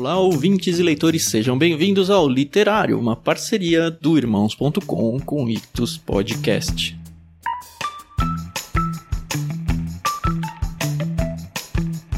Olá, ouvintes e leitores, sejam bem-vindos ao Literário, uma parceria do Irmãos.com com o Ictus Podcast.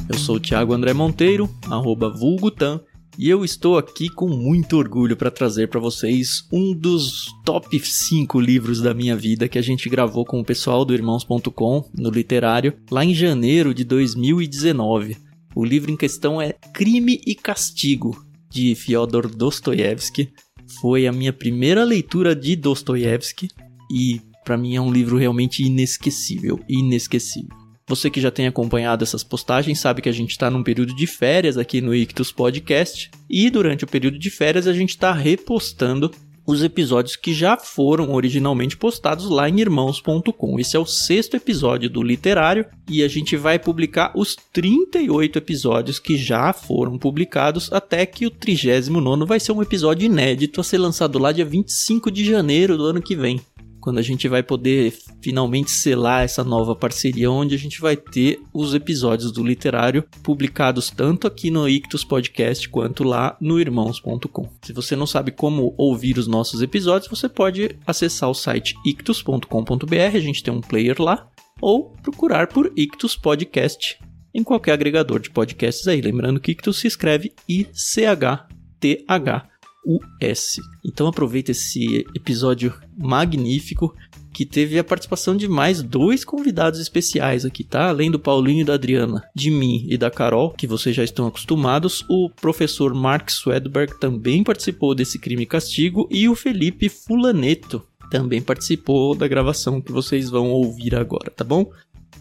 Eu sou o Thiago André Monteiro, arroba vulgutan, e eu estou aqui com muito orgulho para trazer para vocês um dos top 5 livros da minha vida que a gente gravou com o pessoal do Irmãos.com no literário lá em janeiro de 2019. O livro em questão é Crime e Castigo, de Fyodor Dostoiévski. Foi a minha primeira leitura de Dostoiévski e para mim é um livro realmente inesquecível, inesquecível. Você que já tem acompanhado essas postagens sabe que a gente está num período de férias aqui no Ictus Podcast e durante o período de férias a gente está repostando os episódios que já foram originalmente postados lá em irmãos.com. Esse é o sexto episódio do Literário e a gente vai publicar os 38 episódios que já foram publicados até que o 39 vai ser um episódio inédito a ser lançado lá dia 25 de janeiro do ano que vem quando a gente vai poder finalmente selar essa nova parceria, onde a gente vai ter os episódios do literário publicados tanto aqui no Ictus Podcast quanto lá no irmãos.com. Se você não sabe como ouvir os nossos episódios, você pode acessar o site ictus.com.br, a gente tem um player lá, ou procurar por Ictus Podcast em qualquer agregador de podcasts aí. Lembrando que Ictus se escreve I-C-H-T-H. US. Então aproveita esse episódio magnífico que teve a participação de mais dois convidados especiais aqui, tá? Além do Paulinho e da Adriana, de mim e da Carol, que vocês já estão acostumados, o professor Mark Swedberg também participou desse Crime e Castigo e o Felipe Fulaneto também participou da gravação que vocês vão ouvir agora, tá bom?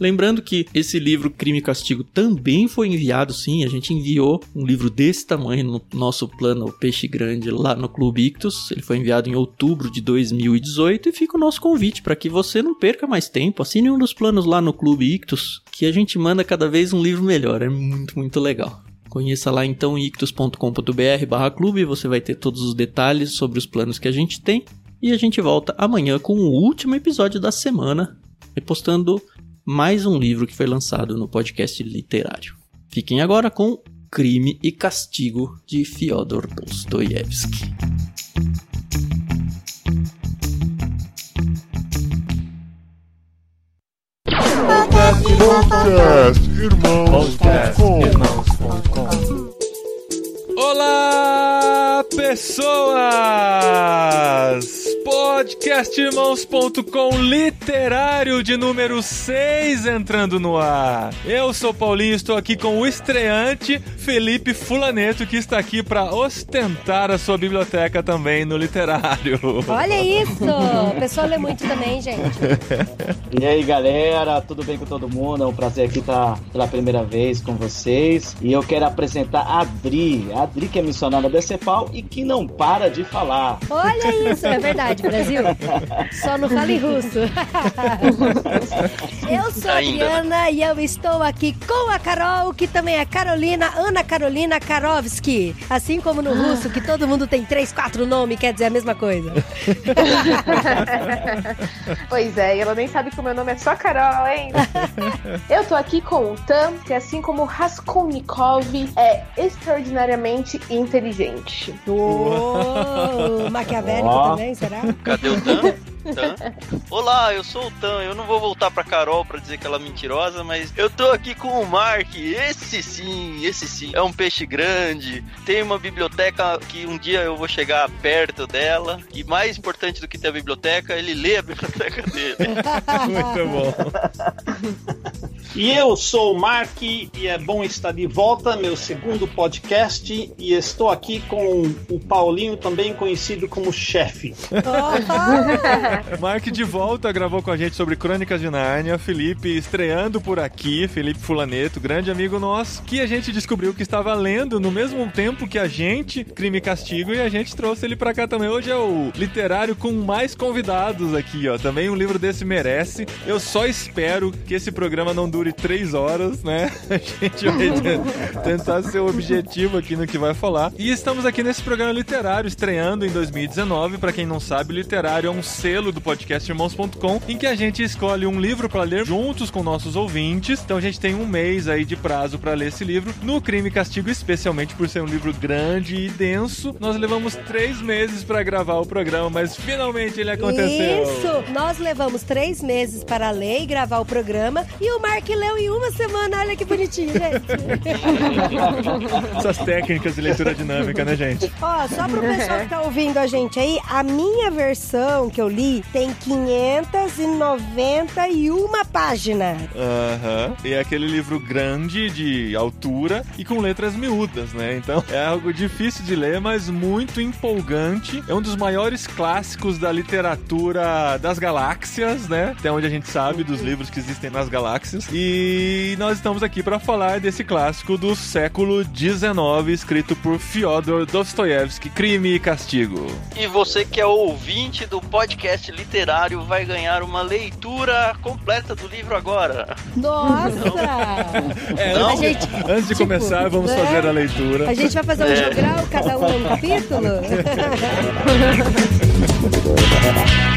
Lembrando que esse livro Crime e Castigo também foi enviado, sim, a gente enviou um livro desse tamanho no nosso plano Peixe Grande lá no Clube Ictus. Ele foi enviado em outubro de 2018 e fica o nosso convite para que você não perca mais tempo. Assine um dos planos lá no Clube Ictus, que a gente manda cada vez um livro melhor. É muito, muito legal. Conheça lá então ictus.com.br barra clube, você vai ter todos os detalhes sobre os planos que a gente tem. E a gente volta amanhã com o último episódio da semana, repostando mais um livro que foi lançado no podcast literário. Fiquem agora com Crime e Castigo de Fyodor Dostoiévski. Podcast Irmãos.com Olá, pessoas! Podcastirmãos.com literário de número 6 entrando no ar. Eu sou Paulinho, estou aqui com o estreante Felipe Fulaneto, que está aqui para ostentar a sua biblioteca também no literário. Olha isso! O pessoal lê muito também, gente. E aí, galera, tudo bem com todo mundo? É um prazer aqui estar pela primeira vez com vocês. E eu quero apresentar a Adri. A Adri que é missionária da Cepal e que não para de falar. Olha isso, é verdade, Brasil. Só não fale russo. eu sou a Adriana e eu estou aqui com a Carol, que também é Carolina, Ana Carolina Karovski. Assim como no russo, que todo mundo tem três, quatro nomes, quer dizer a mesma coisa. pois é, e ela nem sabe que o meu nome é só Carol, hein? eu tô aqui com o Tam, que assim como Raskolnikov é extraordinariamente inteligente. Uou, maquiavélico também, será? Cadê o Tan? Tan? Olá, eu sou o Tan. Eu não vou voltar pra Carol pra dizer que ela é mentirosa, mas eu tô aqui com o Mark. Esse sim, esse sim. É um peixe grande. Tem uma biblioteca que um dia eu vou chegar perto dela. E mais importante do que ter a biblioteca, ele lê a biblioteca dele. Muito bom. E eu sou o Mark e é bom estar de volta, meu segundo podcast, e estou aqui com o Paulinho, também conhecido como chefe. Mark de volta gravou com a gente sobre Crônicas de Nárnia. Felipe estreando por aqui, Felipe Fulaneto, grande amigo nosso, que a gente descobriu que estava lendo no mesmo tempo que a gente, Crime e Castigo, e a gente trouxe ele pra cá também. Hoje é o literário com mais convidados aqui, ó. Também um livro desse merece. Eu só espero que esse programa não dure três horas, né? A gente vai tentar ser objetivo aqui no que vai falar. E estamos aqui nesse programa literário, estreando em 2019. Pra quem não sabe, literário é um selo selo do podcast irmãos.com, em que a gente escolhe um livro para ler juntos com nossos ouvintes. Então a gente tem um mês aí de prazo para ler esse livro. No Crime e Castigo, especialmente por ser um livro grande e denso, nós levamos três meses para gravar o programa, mas finalmente ele aconteceu. Isso! Nós levamos três meses para ler e gravar o programa e o Mark leu em uma semana. Olha que bonitinho, gente. Essas técnicas de leitura dinâmica, né, gente? Ó, só pro pessoal que tá ouvindo a gente aí, a minha versão que eu li tem 591 páginas. Aham. E é aquele livro grande de altura e com letras miúdas, né? Então é algo difícil de ler, mas muito empolgante. É um dos maiores clássicos da literatura das galáxias, né? Até onde a gente sabe dos livros que existem nas galáxias. E nós estamos aqui para falar desse clássico do século XIX, escrito por Fyodor Dostoiévski, Crime e Castigo. E você que é ouvinte do podcast literário vai ganhar uma leitura completa do livro agora. Nossa! É, Não? A gente, Antes de Tipo, começar, vamos né? fazer a leitura. a gente vai fazer um É. jogral, cada um um capítulo?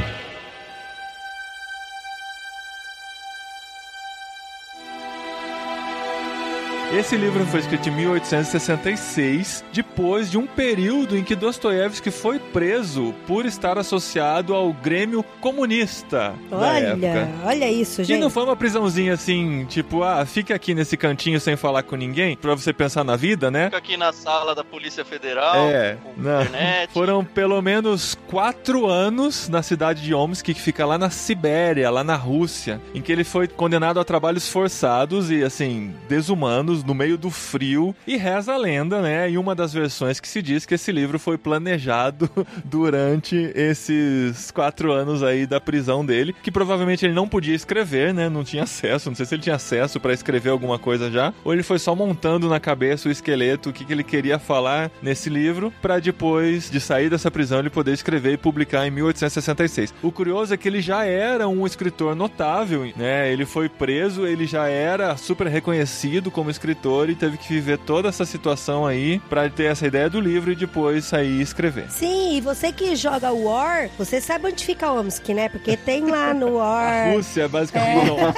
Esse livro foi escrito em 1866, depois de um período em que Dostoiévski foi preso por estar associado ao Grêmio Comunista da Olha, época. olha isso, Que gente. não foi uma prisãozinha assim, tipo, ah, fique aqui nesse cantinho sem falar com ninguém, pra você pensar na vida, né? Fica aqui na sala da Polícia Federal, É, com não. internet. Foram pelo menos quatro anos na cidade de Omsk, que fica lá na Sibéria, lá na Rússia, em que ele foi condenado a trabalhos forçados e, assim, desumanos, no meio do frio. E reza a lenda, né, em uma das versões que se diz que esse livro foi planejado durante esses quatro anos aí da prisão dele, que provavelmente ele não podia escrever, né, não tinha acesso, não sei se ele tinha acesso pra escrever alguma coisa já, ou ele foi só montando na cabeça o esqueleto, o que, que ele queria falar nesse livro, pra depois de sair dessa prisão ele poder escrever e publicar em 1866. O curioso é que ele já era um escritor notável, né? Ele foi preso, ele já era super reconhecido como escritor e teve que viver toda essa situação aí pra ter essa ideia do livro e depois sair e escrever. Sim, e você que joga War, você sabe onde fica Omsk, né? Porque tem lá no A War. Rússia é basicamente né?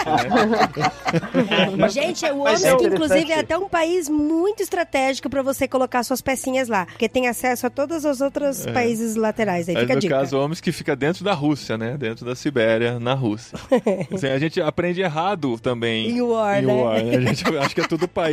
Gente, o Mas Omsk, é inclusive, é até um país muito estratégico pra você colocar suas pecinhas lá. Porque tem acesso a todos os outros países laterais. Aí Mas fica a no dica. caso, Omsk fica dentro da Rússia, né? Dentro da Sibéria, na Rússia. Assim, a gente aprende errado também. Em War, em né? War, né? A gente acha que é tudo país.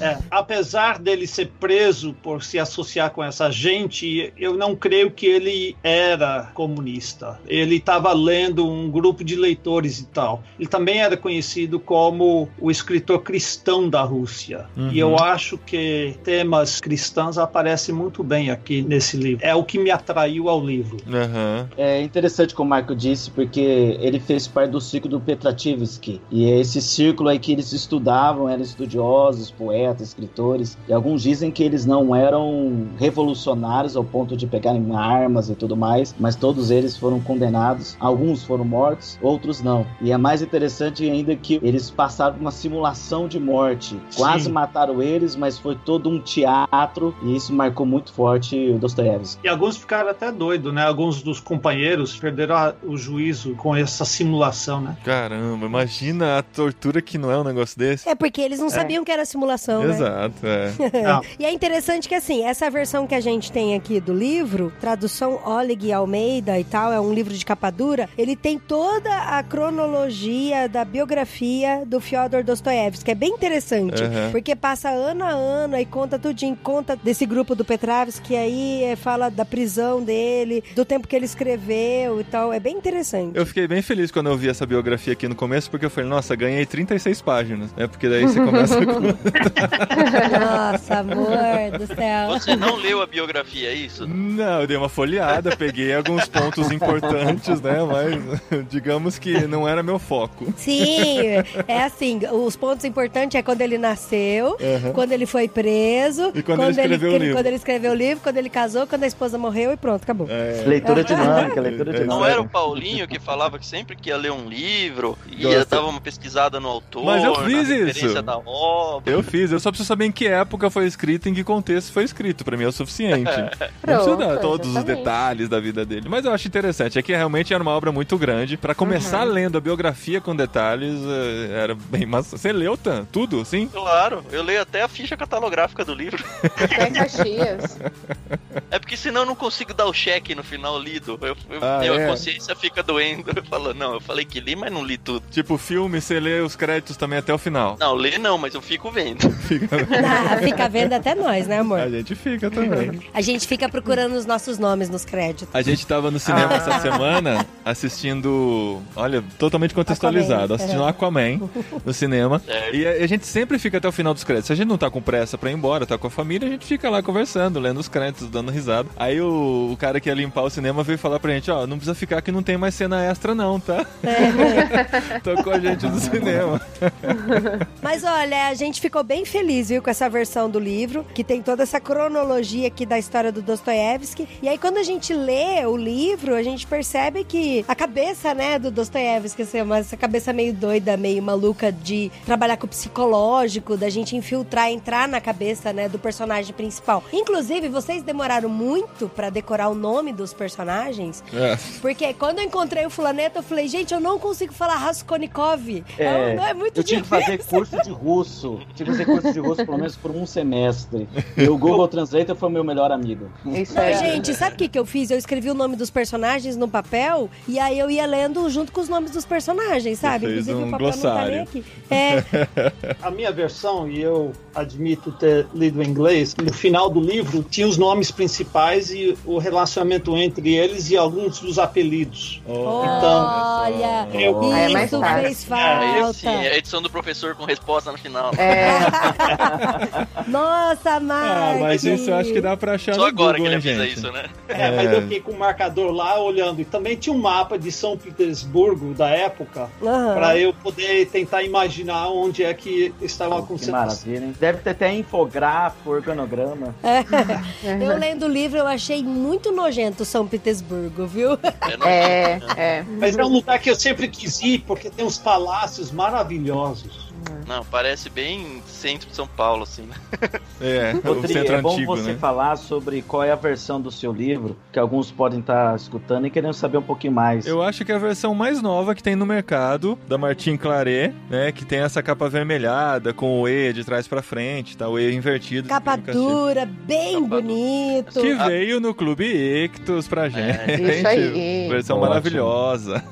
É, apesar dele ser preso por se associar com essa gente, eu não creio que ele era comunista. Ele estava lendo um grupo de leitores e tal. Ele também era conhecido como o escritor cristão da Rússia. Uhum. E eu acho que temas cristãos aparecem muito bem aqui nesse livro. É o que me atraiu ao livro. Aham. É interessante como o Marco disse, porque ele fez parte do círculo do Petrativsky. E é esse círculo aí que eles eram estudiosos, poetas, escritores. E alguns dizem que eles não eram revolucionários ao ponto de pegarem armas e tudo mais, mas todos eles foram condenados. Alguns foram mortos, outros não. E é mais interessante ainda que eles passaram por uma simulação de morte. Quase Sim. mataram eles, mas foi todo um teatro. E isso marcou muito forte o Dostoiévski. E alguns ficaram até doidos, né? Alguns dos companheiros perderam o juízo com essa simulação, né? Caramba, imagina a tortura que não é um negócio desse. É porque eles não sabiam que era simulação, né? Exato, é. E é interessante que, assim, essa versão que a gente tem aqui do livro, tradução Oleg Almeida e tal, é um livro de capa dura, ele tem toda a cronologia da biografia do Fyodor Dostoiévski, que é bem interessante, Uhum. porque passa ano a ano e conta tudinho, conta desse grupo do Petravski, aí é, fala da prisão dele, do tempo que ele escreveu e tal, é bem interessante. Eu fiquei bem feliz quando eu vi essa biografia aqui no começo, porque eu falei, nossa, ganhei 36 páginas, né? Porque daí você começa com... Nossa, amor do céu. Você não leu a biografia, é isso? Não, eu dei uma folheada, peguei alguns pontos importantes, né? Mas digamos que não era meu foco. Sim, é assim, os pontos importantes é quando ele nasceu, Uhum. quando ele foi preso, E quando ele escreveu o livro. quando ele escreveu o livro, quando ele casou, quando a esposa morreu e pronto, acabou. É, Leitura dinâmica, leitura É, dinâmica. Não era o Paulinho que falava que sempre que ia ler um livro, ia dava uma pesquisada no autor, Mas eu fiz isso. Referência da obra. Eu fiz, eu só preciso saber em que época foi escrito, em que contexto foi escrito. Pra mim é o suficiente. Não precisa dar todos os detalhes da vida dele. Mas eu acho interessante. É que realmente era uma obra muito grande. Pra começar Uhum. lendo a biografia com detalhes, eh, era bem massa. Você leu, Tan? Tudo, sim? Claro, eu leio até a ficha catalográfica do livro. Até Caxias. É porque senão eu não consigo dar o cheque no final lido. Eu, eu- Ah, eu- é? A consciência fica doendo. Eu falo, não, eu falei que li, mas não li tudo. Tipo, filme, você lê os créditos também até o final. Não, ler não, mas eu fico vendo. Ah, fica vendo até nós, né, amor? A gente fica também. A gente fica procurando os nossos nomes nos créditos. A gente tava no cinema Ah. essa semana assistindo. Olha, totalmente contextualizado. Aquaman, assistindo é. Aquaman no cinema. Certo. E a, a gente sempre fica até o final dos créditos. Se a gente não tá com pressa pra ir embora, tá com a família, a gente fica lá conversando, lendo os créditos, dando risada. Aí o, o cara que ia limpar o cinema veio falar pra gente: ó, não precisa ficar que não tem mais cena extra, não, tá? Tocou a gente no cinema. Mas olha, a gente ficou bem feliz, viu, com essa versão do livro, que tem toda essa cronologia aqui da história do Dostoiévski. E aí, quando a gente lê o livro, a gente percebe que a cabeça, né, do Dostoiévski, assim, uma- essa cabeça meio doida, meio maluca de trabalhar com o psicológico, da gente infiltrar, entrar na cabeça, né, do personagem principal. Inclusive, vocês demoraram muito pra decorar o nome dos personagens, É. porque quando eu encontrei o fulaneto, eu falei, gente, eu não consigo falar Raskolnikov. É, É, é muito Eu tinha que difícil. fazer curso de russo. Tinha que fazer curso de russo pelo menos por um semestre. E o Google Translator foi meu melhor amigo. Isso Não, é. gente, sabe o que, que eu fiz? Eu escrevi o nome dos personagens no papel e aí eu ia lendo junto com os nomes dos personagens, sabe? Inclusive um o papel não tá nem glossário. aqui. É, A minha versão, e eu admito ter lido em inglês, no final do livro tinha os nomes principais e o relacionamento entre eles e alguns dos apelidos. olha, Eu- Ah, é mais isso fez falta. é a edição do professor com resposta no final. É, Nossa, Mark! Ah, mas isso eu acho que dá pra achar Só no agora Google, que ele avisa isso, né? É, mas eu fiquei com o marcador lá olhando. E também tinha um mapa de São Petersburgo da época Aham. para eu poder tentar imaginar onde é que estavam Que acontecendo. maravilha, hein? Deve ter até infográfico, organograma. Eu lendo o livro, eu achei muito nojento São Petersburgo, viu? É, é, é. Mas é um lugar que eu sempre quis ir porque tem uns palácios maravilhosos. Não, parece bem centro de São Paulo, assim, né? É, o Rodrigo, centro é bom antigo, você né? falar sobre qual é a versão do seu livro, que alguns podem estar escutando e querendo saber um pouquinho mais. Eu acho que é a versão mais nova que tem no mercado, da Martin Claret, né? Que tem essa capa avermelhada, com o E de trás pra frente, tá? O E invertido. Capa Caxias. dura, bem Capa bonito. Que veio no Clube Ictus pra gente. Isso aí. Versão Ótimo. maravilhosa.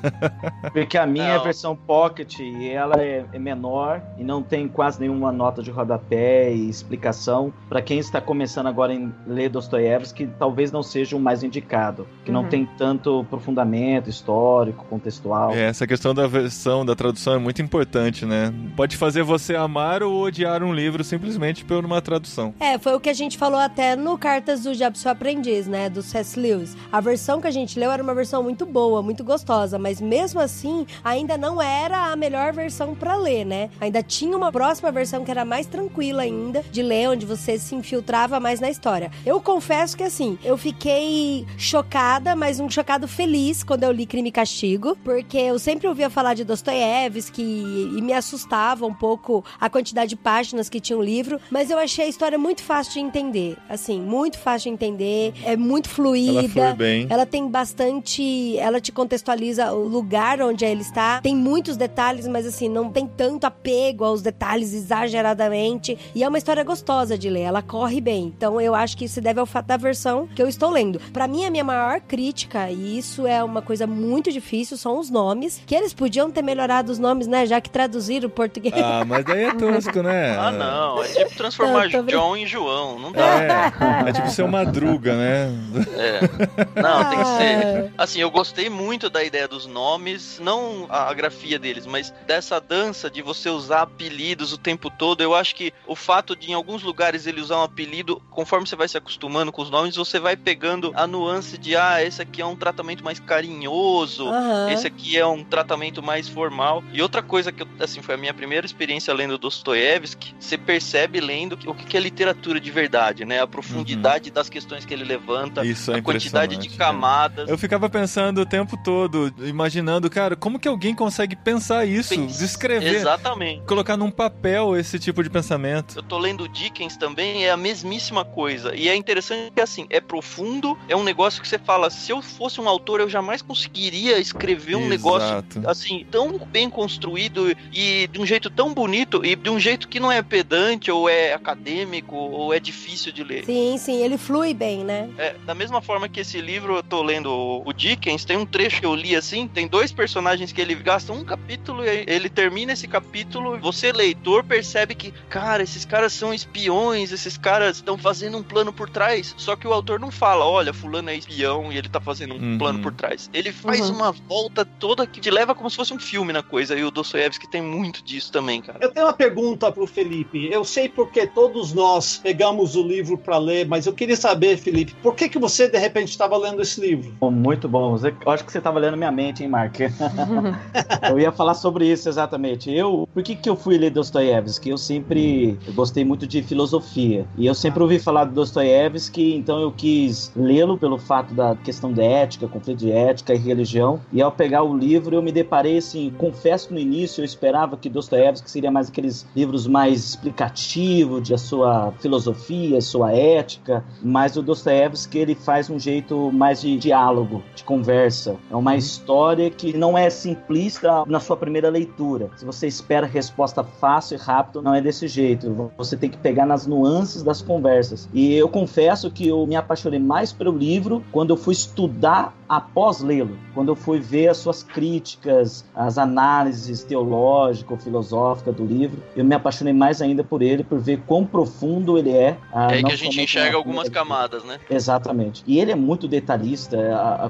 Porque a minha é a Não. versão Pocket e ela é, é menor e não tem quase nenhuma nota de rodapé e explicação. Para quem está começando agora em ler Dostoiévski, talvez não seja o mais indicado, que não Uhum. tem tanto aprofundamento histórico, contextual. É, essa questão da versão, da tradução é muito importante, né? Pode fazer você amar ou odiar um livro simplesmente por uma tradução. É, foi o que a gente falou até no Cartas do Diabo Seu Aprendiz, né? Do C.S. Lewis. A versão que a gente leu era uma versão muito boa, muito gostosa, mas mesmo assim, ainda não era a melhor versão pra ler, né? Ainda tinha uma próxima versão que era mais tranquila ainda de ler, onde você se infiltrava mais na história. Eu confesso que assim, eu fiquei chocada, mas um chocado feliz quando eu li Crime e Castigo, porque eu sempre ouvia falar de Dostoiévski e me assustava um pouco a quantidade de páginas que tinha o livro, mas eu achei a história muito fácil de entender. Assim, muito fácil de entender, é muito fluida. Ela foi bem. Ela tem bastante. Ela te contextualiza o lugar onde ele está. Tem muitos detalhes, mas assim, não tem tanto apego aos detalhes exageradamente. E é uma história gostosa de ler. Ela corre bem. Então eu acho que isso se deve ao fato da versão que eu estou lendo. Pra mim, a minha maior crítica, e isso é uma coisa muito difícil, são os nomes. Que eles podiam ter melhorado os nomes, né? Já que traduziram o português. Ah, mas daí é tosco, né? Ah, não. É tipo transformar Não. John em João. Não dá. É, é tipo ser uma madruga, né? É. Não, tem que ser. Assim, eu gostei muito da ideia dos nomes, não a, a grafia deles, mas dessa dança de você usar apelidos o tempo todo. Eu acho que o fato de em alguns lugares ele usar um apelido, conforme você vai se acostumando com os nomes, você vai pegando a nuance de ah, esse aqui é um tratamento mais carinhoso. Aham. Esse aqui é um tratamento mais formal. E outra coisa que, assim, foi a minha primeira experiência lendo Dostoiévski, você percebe lendo que- o que é literatura de verdade, né? A profundidade das questões que ele levanta, Isso é a quantidade de camadas. Eu ficava pensando o tempo todo, imaginando, cara, como que alguém consegue pensar isso, Pens- descrever? Exatamente. Também. Colocar num papel esse tipo de pensamento. Eu tô lendo Dickens também, é a mesmíssima coisa. E é interessante que, assim, é profundo, é um negócio que você fala, se eu fosse um autor, eu jamais conseguiria escrever um Exato. negócio, assim, tão bem construído e de um jeito tão bonito e de um jeito que não é pedante ou é acadêmico ou é difícil de ler. Sim, sim, ele flui bem, né? É, da mesma forma que esse livro, eu tô lendo o, o Dickens, tem um trecho que eu li assim, tem dois personagens que ele gasta um capítulo e ele termina esse capítulo, você leitor percebe que, cara, esses caras são espiões, esses caras estão fazendo um plano por trás, só que o autor não fala, olha, fulano é espião e ele tá fazendo um Uhum. plano por trás. Ele faz Uhum. uma volta toda que te leva como se fosse um filme na coisa, e o Dostoiévski tem muito disso também, cara. Eu tenho uma pergunta pro Felipe. Eu sei porque todos nós pegamos o livro para ler, mas eu queria saber, Felipe, por que que você de repente estava lendo esse livro? Bom, Muito bom. Eu acho que você estava lendo minha mente, hein, Mark? eu ia falar sobre isso exatamente. Eu, por que, que eu fui ler Dostoiévski? Eu sempre eu gostei muito de filosofia e eu sempre ouvi falar de Dostoiévski, então eu quis lê-lo pelo fato da questão de ética, conflito de ética e religião. E ao pegar o livro, eu me deparei assim, confesso no início eu esperava que Dostoiévski seria mais aqueles livros mais explicativos de a sua filosofia, sua ética, mas o Dostoiévski ele faz um jeito mais de diálogo, de conversa. É uma história que não é simplista na sua primeira leitura. Se você espera resposta fácil e rápido, não é desse jeito. Você tem que pegar nas nuances das conversas. E eu confesso que eu me apaixonei mais pelo livro quando eu fui estudar após lê-lo, quando eu fui ver as suas críticas, as análises teológico-filosóficas do livro, eu me apaixonei mais ainda por ele, por ver quão profundo ele é. ah, É aí que a gente enxerga algumas camadas, né? Exatamente. E ele é muito detalhista.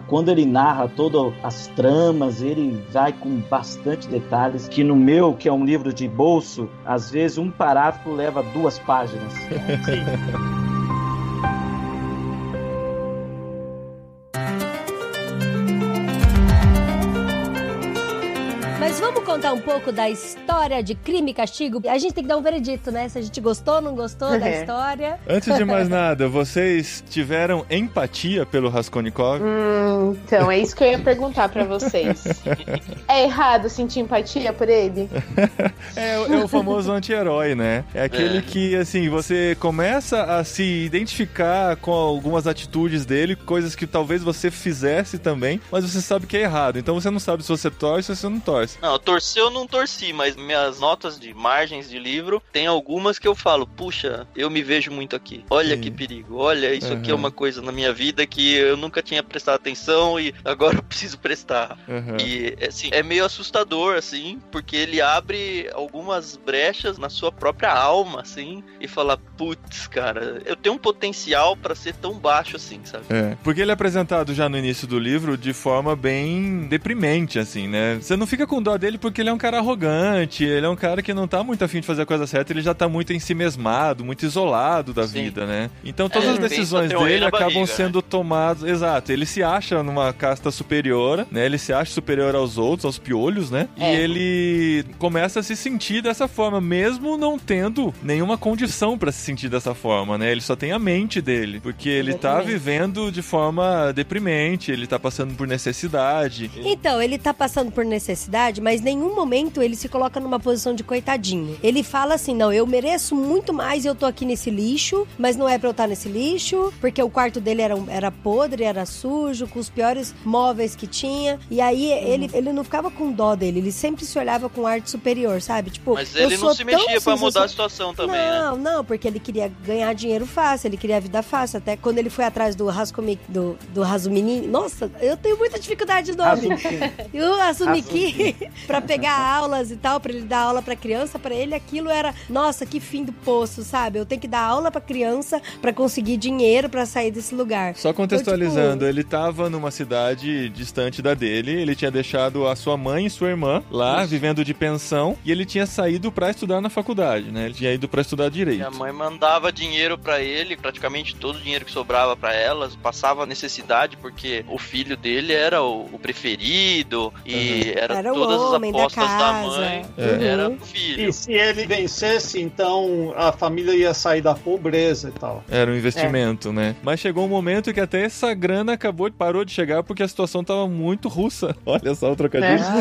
Quando ele narra todas as tramas, ele vai com bastante detalhes. Que no meu, que é um livro de bolso, às vezes um parágrafo leva duas páginas. Mas pouco da história de crime e castigo? A gente tem que dar um veredito, né? Se a gente gostou ou não gostou da É. história. Antes de mais nada, vocês tiveram empatia pelo Raskolnikov? Hum, então, é isso que eu ia perguntar pra vocês. É errado sentir empatia por ele? É, é o famoso anti-herói, né? É aquele É. que, assim, você começa a se identificar com algumas atitudes dele, coisas que talvez você fizesse também, mas você sabe que é errado. Então você não sabe se você torce ou se você não torce. Não, torcer eu não torci, mas minhas notas de margens de livro, tem algumas que eu falo, puxa, eu me vejo muito aqui. Olha Sim. que perigo, olha, isso aqui é Uhum. uma coisa na minha vida que eu nunca tinha prestado atenção e agora eu preciso prestar. Uhum. E assim, é meio assustador, assim, porque ele abre algumas brechas na sua própria alma, assim, e fala, putz, cara, eu tenho um potencial pra ser tão baixo assim, sabe? É, porque ele é apresentado já no início do livro de forma bem deprimente, assim, né? Você não fica com dó dele porque ele é um cara arrogante, ele é um cara que não tá muito afim de fazer a coisa certa, ele já tá muito em si mesmado, muito isolado da Sim. vida, né? Então todas É, as decisões dele acabam barriga, sendo tomadas. Exato, ele se acha numa casta superior, né? Ele se acha superior aos outros, aos piolhos, né? E É. ele começa a se sentir dessa forma, mesmo não tendo nenhuma condição pra se sentir dessa forma, né? Ele só tem a mente dele, porque ele tá vivendo de forma deprimente, ele tá passando por necessidade. Então, ele tá passando por necessidade, mas em nenhum momento ele se coloca numa posição de coitadinho. Ele fala assim: não, eu mereço muito mais e eu tô aqui nesse lixo, mas não é pra eu estar nesse lixo, porque o quarto dele era, era podre, era sujo, com os piores móveis que tinha. E aí ele, ele não ficava com dó dele, ele sempre se olhava com arte superior, sabe? Tipo, Mas eu ele sou não se tão mexia pra mudar a situação também, né? não, não, porque ele queria ganhar dinheiro fácil, ele queria a vida fácil. Até quando ele foi atrás do Rascomi, do, do Razumini. Nossa, eu tenho muita dificuldade de nome. E o Azumiki, pra pegar aulas e tal, pra ele dar aula pra criança, pra ele aquilo era, nossa, que fim do poço, sabe? Eu tenho que dar aula pra criança pra conseguir dinheiro pra sair desse lugar. Só contextualizando, Então, tipo, ele tava numa cidade distante da dele, ele tinha deixado a sua mãe e sua irmã lá, vivendo de pensão, e ele tinha saído pra estudar na faculdade, né? Ele tinha ido pra estudar direito. Minha mãe mandava dinheiro pra ele, praticamente todo o dinheiro que sobrava pra elas, passava necessidade porque o filho dele era o, preferido e era, Era o todas as apostas da, casa. mãe Uhum. era o filho. E se ele vencesse, então a família ia sair da pobreza e tal. Era um investimento, né? Mas chegou um momento que até essa grana acabou, parou de chegar porque a situação tava muito russa. Olha só o trocadilho.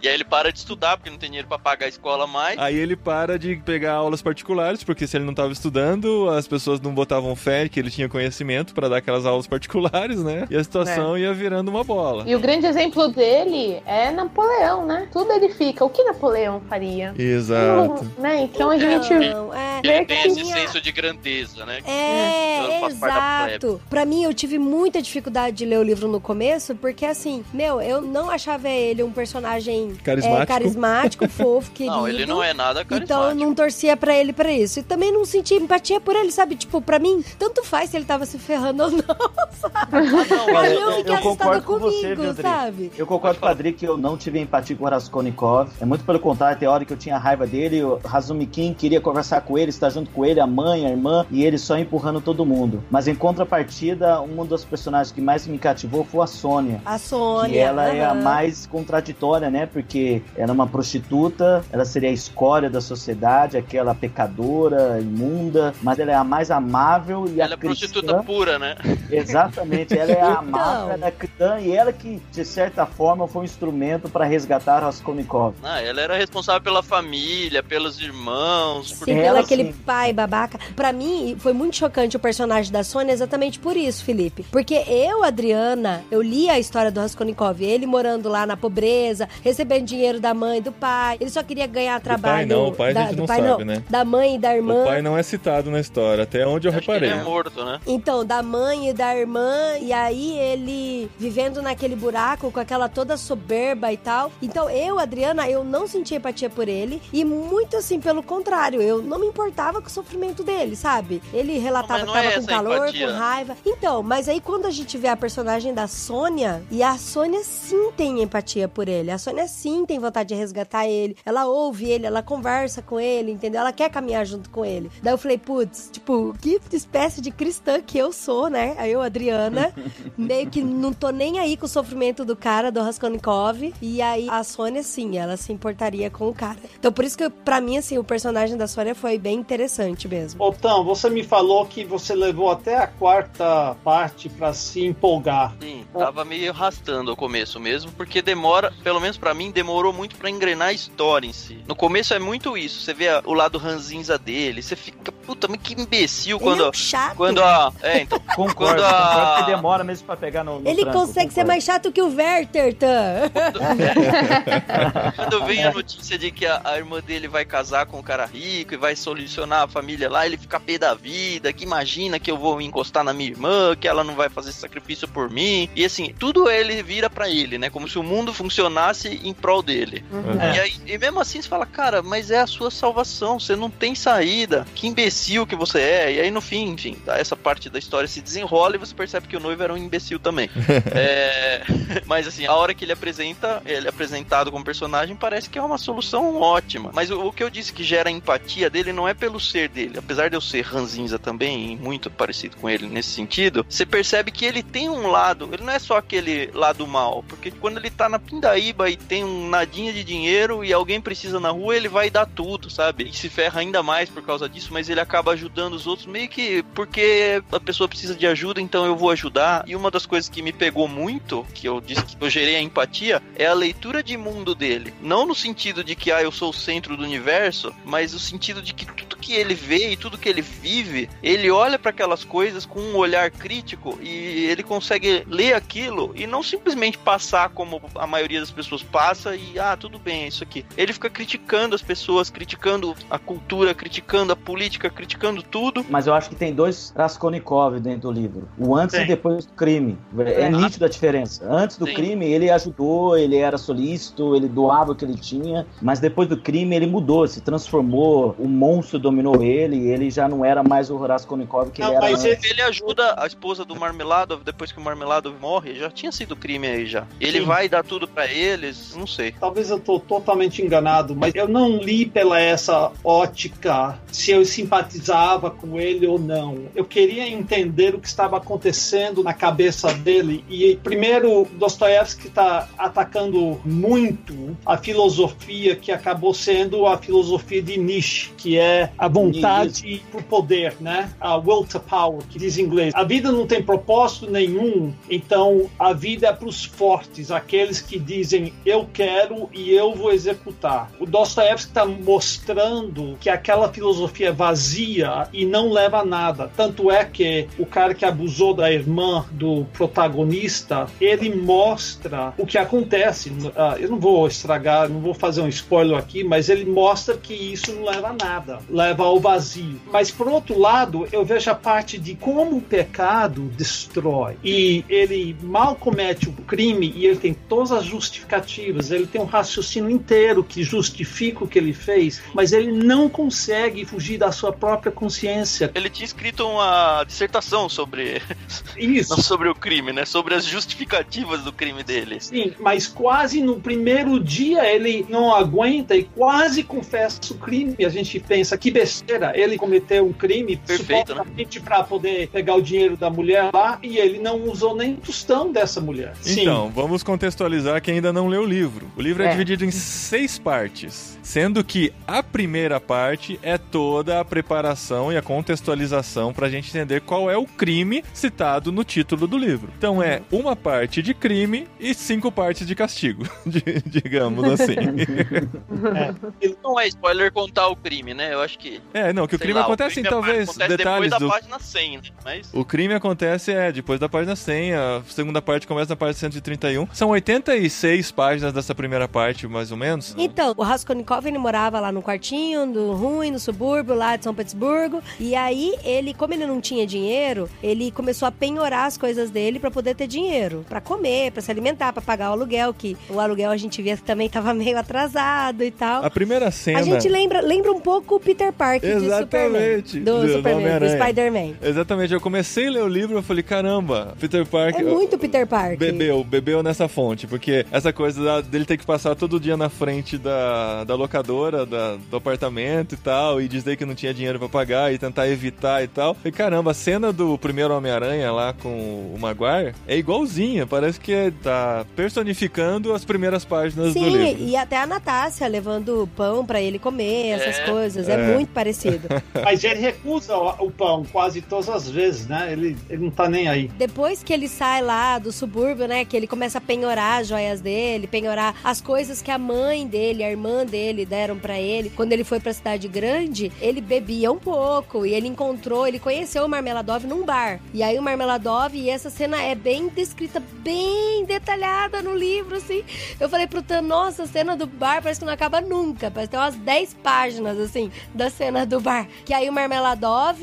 E aí ele para de estudar porque não tem dinheiro pra pagar a escola mais. Aí ele para de pegar aulas particulares, porque se ele não tava estudando, as pessoas não botavam fé que ele tinha conhecimento pra dar aquelas aulas particulares, né? E a situação ia virando uma bola. E o grande exemplo dele é Napoleão, né? Tudo ele fica. O que Napoleão faria? Exato. Não, né? Então a gente. Não, é. Ele tem esse tinha- senso de grandeza, né? É, exato. Pra mim, eu tive muita dificuldade de ler o livro no começo, porque assim, meu, eu não achava ele um personagem Carismático. é, carismático fofo, querido. Não, ele não é nada Então eu carismático. não torcia pra ele pra isso. E também não senti empatia por ele, sabe? Tipo, pra mim, tanto faz se ele tava se ferrando ou não, sabe? Pra mim, eu eu- fiquei eu assustada concordo com comigo, você, viu, Adri? sabe? Eu concordo com o Adri que eu não tive empatia com o Raskolnikov. É muito pelo contrário, tem hora que eu tinha raiva dele. O Razumikin queria conversar com ele, estar junto com ele, a mãe, a irmã, e ele só empurrando todo mundo. Mas em contrapartida, um dos personagens que mais me cativou foi a Sônia. A Sônia. Que ela é a mais contraditória, né? Porque ela é uma prostituta, ela seria a escória da sociedade, aquela pecadora, imunda, mas ela é a mais amável e Ela a é prostituta pura, né? Exatamente, ela é a Então. amável, ela é cristã e ela que, de certa forma, foi um instrumento para resgatar Raskolnikov. Ah, ela era responsável pela família, pelos irmãos. Por... Sim, Ela, pelo aquele sim. pai babaca. Pra mim, foi muito chocante o personagem da Sônia exatamente por isso, Felipe. Porque eu, Adriana, eu li a história do Raskolnikov, ele morando lá na pobreza, recebendo dinheiro da mãe e do pai. Ele só queria ganhar trabalho. não, o pai a da, gente do não pai, sabe, né? Da mãe e da irmã. O pai não é citado na história, até onde eu Acho que ele reparei. é morto, né? Então, da mãe e da irmã, e aí ele vivendo naquele buraco com aquela toda soberba e tal. Então, eu, Adriana, eu não senti empatia por ele, e muito assim, pelo contrário, eu não me importava com o sofrimento dele, sabe? Ele relatava Não, que não tava é com calor, empatia. com raiva. Então, mas aí quando a gente vê a personagem da Sônia, e a Sônia sim tem empatia por ele, a Sônia sim tem vontade de resgatar ele, ela ouve ele, ela conversa com ele, entendeu? Ela quer caminhar junto com ele. Daí eu falei, putz, tipo, que espécie de cristã que eu sou, né? Aí eu, Adriana, meio que não tô nem aí com o sofrimento do cara, do Raskolnikov. E aí a Sônia, sim, ela se importaria com o cara. Então por isso que, pra mim, assim, o personagem da Sônia foi bem interessante mesmo. Otão, você me falou que você levou até a quarta parte pra se empolgar. Sim, tava meio arrastando o começo mesmo, porque demora, pelo menos pra mim, demorou muito pra engrenar a história em si. No começo é muito isso, você vê o lado ranzinza dele, você fica, puta, mas que imbecil Ele quando é um chato. quando a, é, então, Concordo, Quando a- concordo que demora mesmo pra pegar no, no Ele tranco, consegue ser concordo. mais chato que o Werther, Tan. quando vem a notícia de que a, a irmã dele vai casar com um cara rico e vai solucionar a família lá, ele fica pé da vida, que imagina que eu vou encostar na minha irmã, que ela não vai fazer sacrifício por mim. E assim, tudo ele vira pra ele, né? Como se o mundo funcionasse em prol dele. É. E, aí, e mesmo assim você fala, cara, mas é a sua salvação, você não tem saída. Que imbecil que você é. E aí no fim, enfim, tá, essa parte da história se desenrola e você percebe que o noivo era um imbecil também. É, Mas assim, a hora que ele apresenta, ele é apresentado como personagem, parece que é uma solução ótima. Mas o, o que eu disse que gera empatia dele não é pelo ser dele. Apesar de eu ser ranzinza também, muito parecido com ele nesse sentido, você percebe que ele tem um lado, ele não é só aquele lado mal, porque quando ele tá na pindaíba e tem um nadinha de dinheiro e alguém precisa na rua, ele vai dar tudo, sabe? E se ferra ainda mais por causa disso, mas ele acaba ajudando os outros meio que porque a pessoa precisa de ajuda, então eu vou ajudar. E uma das coisas que me pegou muito, que eu disse que eu gerei a empatia, é a leitura de mundo dele. Não no sentido de que ah, eu sou o centro do universo, mas no sentido de que tudo que ele vê e tudo que ele vive, ele olha para aquelas coisas com um olhar crítico e ele consegue ler aquilo e não simplesmente passar como a maioria das pessoas passa e ah, tudo bem, é isso aqui. Ele fica criticando as pessoas, criticando a cultura, criticando a política, criticando tudo. Mas eu acho que tem dois Raskolnikov dentro do livro. O antes Tem. e depois do crime. É, É. nítido a diferença. Antes do Sim. crime, ele ajudou, ele era solícito, ele doava o que ele tinha. Mas depois do crime, ele mudou, se transformou. O monstro do dominou ele e ele já não era mais o Raskolnikov que Não, ele era mas antes. Ele ajuda a esposa do Marmeladov depois que o Marmeladov morre. Já tinha sido crime aí já. Ele Sim. vai dar tudo pra eles, não sei. Talvez eu tô totalmente enganado, mas eu não li pela essa ótica se eu simpatizava com ele ou não. Eu queria entender o que estava acontecendo na cabeça dele. E primeiro, Dostoiévski está atacando muito a filosofia que acabou sendo a filosofia de Nietzsche, que é a vontade pro poder, né? A will to power, que diz em inglês. A vida não tem propósito nenhum, então a vida é para os fortes, aqueles que dizem eu quero e eu vou executar. O Dostoiévski está mostrando que aquela filosofia é vazia e não leva a nada. Tanto é que o cara que abusou da irmã do protagonista, ele mostra o que acontece. Ah, eu não vou estragar, não vou fazer um spoiler aqui, mas ele mostra que isso não leva a nada, leva ao vazio. Mas por outro lado, eu vejo a parte de como o pecado destrói. E ele mal comete o crime e ele tem todas as justificativas, ele tem um raciocínio inteiro que justifica o que ele fez, mas ele não consegue fugir da sua própria consciência. Ele tinha escrito uma dissertação sobre, Isso. sobre o crime, né? Sobre as justificativas do crime dele. Sim, mas quase no primeiro dia ele não aguenta e quase confessa o crime. A gente pensa que besteira, ele cometeu um crime Perfeito, né? supostamente para poder pegar o dinheiro da mulher lá e ele não usou nem tostão dessa mulher. Então, vamos contextualizar quem ainda não leu o livro. O livro é, É. dividido em seis partes, sendo que a primeira parte é toda a preparação e a contextualização pra gente entender qual é o crime citado no título do livro. Então é uma parte de crime e cinco partes de castigo, digamos assim. Não é spoiler contar o crime, né? Eu acho que. é, não, que o crime lá, acontece em talvez acontece detalhes depois da do página 100, né? Mas. O crime acontece é depois da página 100, a segunda parte começa na página 131. São 86 páginas dessa primeira parte, mais ou menos. Então, o Raskolnikov, ele morava lá no quartinho, do ruim, no subúrbio, lá de São Petersburgo. E aí, ele, como ele não tinha dinheiro, ele começou a penhorar as coisas dele pra poder ter dinheiro. Pra comer, pra se alimentar, pra pagar o aluguel, que o aluguel a gente via que também tava meio atrasado e tal. A primeira cena. A gente lembra, lembra um pouco o Peter Parker Exatamente. de Superman. Do, Do Superman, do. Spider-Man. Exatamente, eu comecei a ler o livro e falei, caramba, Peter É Parker. muito Peter Parker. Bebeu, bebeu nessa fonte, porque essa coisa dele ter que passar todo dia na frente da, da locadora, da- do apartamento e tal, e dizer que não tinha dinheiro pra pagar e tentar evitar e tal. E caramba, a cena do primeiro Homem-Aranha lá com o Maguire é igualzinha, parece que tá personificando as primeiras páginas do Sim, livro. e até a Natácia levando pão pra ele comer, essas É. coisas. É, É. muito parecido. Mas ele recusa o, o pão quase todas as vezes, né? Ele, ele não tá nem aí. Depois que ele sai lá do subúrbio, né? Que ele começa a penhorar as joias dele, penhorar as coisas que a mãe dele, a irmã dele deram pra ele. Quando ele foi pra cidade grande, ele bebia um pouco e ele encontrou, ele conheceu o Marmeladov num bar. E aí o Marmeladov, e essa cena é bem descrita, bem detalhada no livro, assim. Eu falei pro Tan, nossa, a cena do bar parece que não acaba nunca. Parece que tem umas 10 páginas, assim, da cena do bar. Que aí o Marmeladov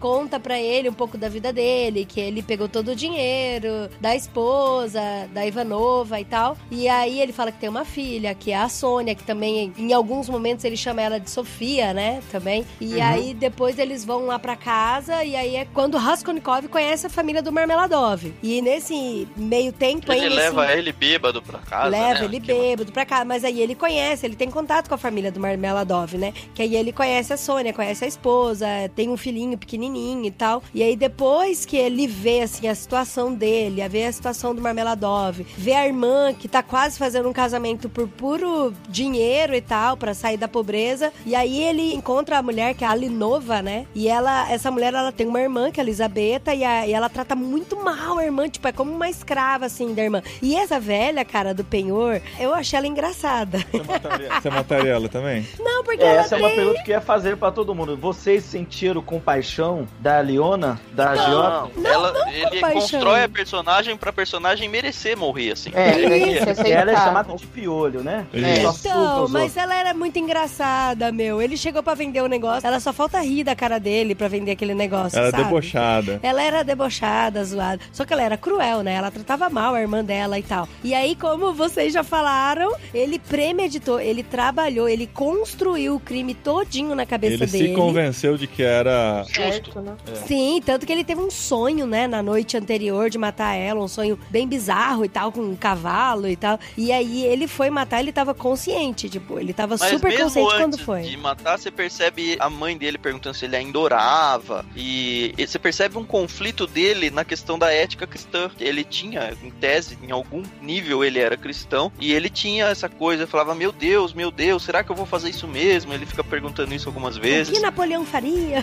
conta pra ele um pouco da vida dele, que ele pegou todo o dinheiro da esposa, da Ivanova e tal. E aí ele fala que tem uma filha, que é a Sônia, que também, em alguns momentos, ele chama ela de Sofia, né? Também. E aí depois eles vão lá pra casa, e aí é quando Raskolnikov conhece a família do Marmeladov. E nesse meio tempo Ele aí. leva ele bêbado pra casa. Leva né? ele Que- bêbado pra cá, mas aí ele conhece, ele tem contato com a família do Marmeladov, né? Que aí ele conhece a Sônia, conhece a esposa, tem um filhinho pequenininho e tal. E aí depois que ele vê, assim, a situação dele, a ver a situação do Marmeladov, vê a irmã que tá quase fazendo um casamento por puro dinheiro e tal, pra sair da pobreza. E aí ele encontra a mulher, que é a Alinova, né? E ela, essa mulher, ela tem uma irmã, que é a Elisabetta, e, a- e ela trata muito mal a irmã, tipo, é como uma escrava, assim, da irmã. E essa velha, cara, do penhor, eu achei ela engraçada. Você mataria, você mataria ela também? Não, porque ela Essa é uma tem... pergunta que eu ia fazer pra todo mundo. Vocês sentiram compaixão da Leona, da Não, não, ela, ele compaixão. constrói a personagem pra personagem merecer morrer, assim. É, pra gente aceitar. Ela é chamada de piolho, né? É. Então, mas outros. Ela era muito engraçada, meu. Ele chegou pra vender o negócio, ela só falta rir da cara dele pra vender aquele negócio, Ela é sabe? debochada. Ela era debochada, zoada. Só que ela era cruel, né? Ela tratava mal a irmã dela e tal. E aí, como vocês já falaram, ele premeditou, ele trabalhou, ele construiu o crime todinho na cabeça Ele dele. se convenceu de que era Certo, né? Sim, tanto que ele teve um sonho, né, na noite anterior de matar ela, um sonho bem bizarro e tal, com um cavalo e tal. E aí ele foi matar, ele tava consciente, tipo, ele tava Mas super mesmo consciente antes quando foi. de matar, você percebe a mãe dele perguntando se ele ainda orava. E e você percebe um conflito dele na questão da ética cristã. Ele tinha, em tese, em algum nível ele era cristão. E ele tinha essa coisa, falava, meu Deus, meu Deus, será que eu vou fazer isso mesmo? Ele fica perguntando isso algumas O vezes. que Napoleão faria?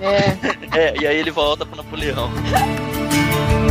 É. É, e aí ele volta pro Napoleão.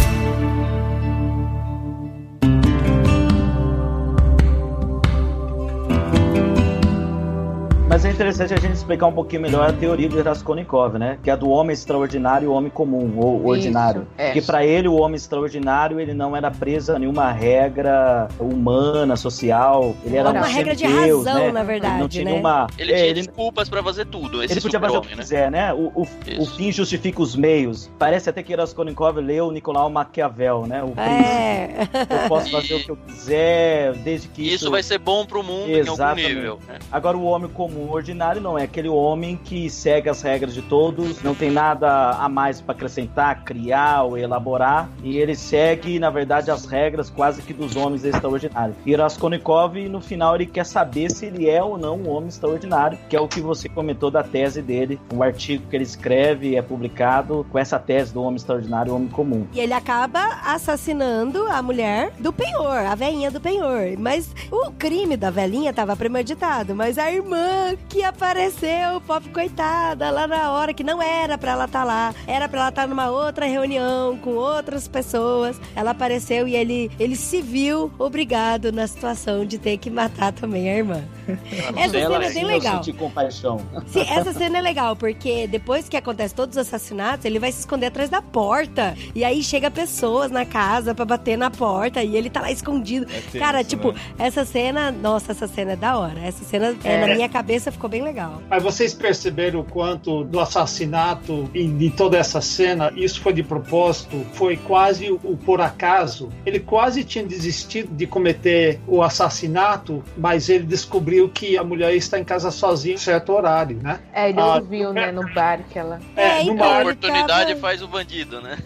é interessante a gente explicar um pouquinho melhor a teoria do Raskolnikov, né? Que é a do homem extraordinário e o homem comum, ou ordinário. é. Que para ele, o homem extraordinário, ele não era preso a nenhuma regra humana, social. Ele era Uma um regra de semideus, razão, né? na verdade, Não tinha né? nenhuma... Ele É, tinha ele- desculpas pra fazer tudo. Esse ele podia fazer o que né? quiser, né? O, o, o Isso. fim justifica os meios. Parece até que Raskolnikov leu Nicolau Maquiavel, né? O príncipe. É. Eu posso fazer E- o que eu quiser, desde que Isso vai ser bom pro mundo em algum Exatamente. nível. né? Agora, o homem comum ordinário não é aquele homem que segue as regras de todos, não tem nada a mais para acrescentar, criar ou elaborar, e ele segue, na verdade, as regras quase que dos homens extraordinários. E Raskolnikov, no final, ele quer saber se ele é ou não um homem extraordinário, que é o que você comentou da tese dele, um artigo que ele escreve é publicado com essa tese do homem extraordinário e homem comum. E ele acaba assassinando a mulher do penhor, a velhinha do penhor. Mas o crime da velhinha tava premeditado, mas a irmã que apareceu, pobre coitada, lá na hora que não era pra ela estar lá, era pra ela estar numa outra reunião com outras pessoas. Ela apareceu e ele, ele se viu obrigado na situação de ter que matar também a irmã. Essa cena é sim, bem eu legal. senti compaixão. Sim, essa cena é legal, porque depois que acontece todos os assassinatos, ele vai se esconder atrás da porta. E aí chega pessoas na casa pra bater na porta e ele tá lá escondido. É tenso, Cara, tipo, né? essa cena, nossa, essa cena é da hora. Essa cena é, É. na minha cabeça ficou bem legal. Mas vocês perceberam o quanto do assassinato e de toda essa cena, isso foi de propósito, foi quase o por acaso. Ele quase tinha desistido de cometer o assassinato, mas ele descobriu que a mulher está em casa sozinha em certo horário, né? É, ele Ah, ouviu, né, no bar que ela. É, no então, bar, oportunidade tava- faz o bandido, né?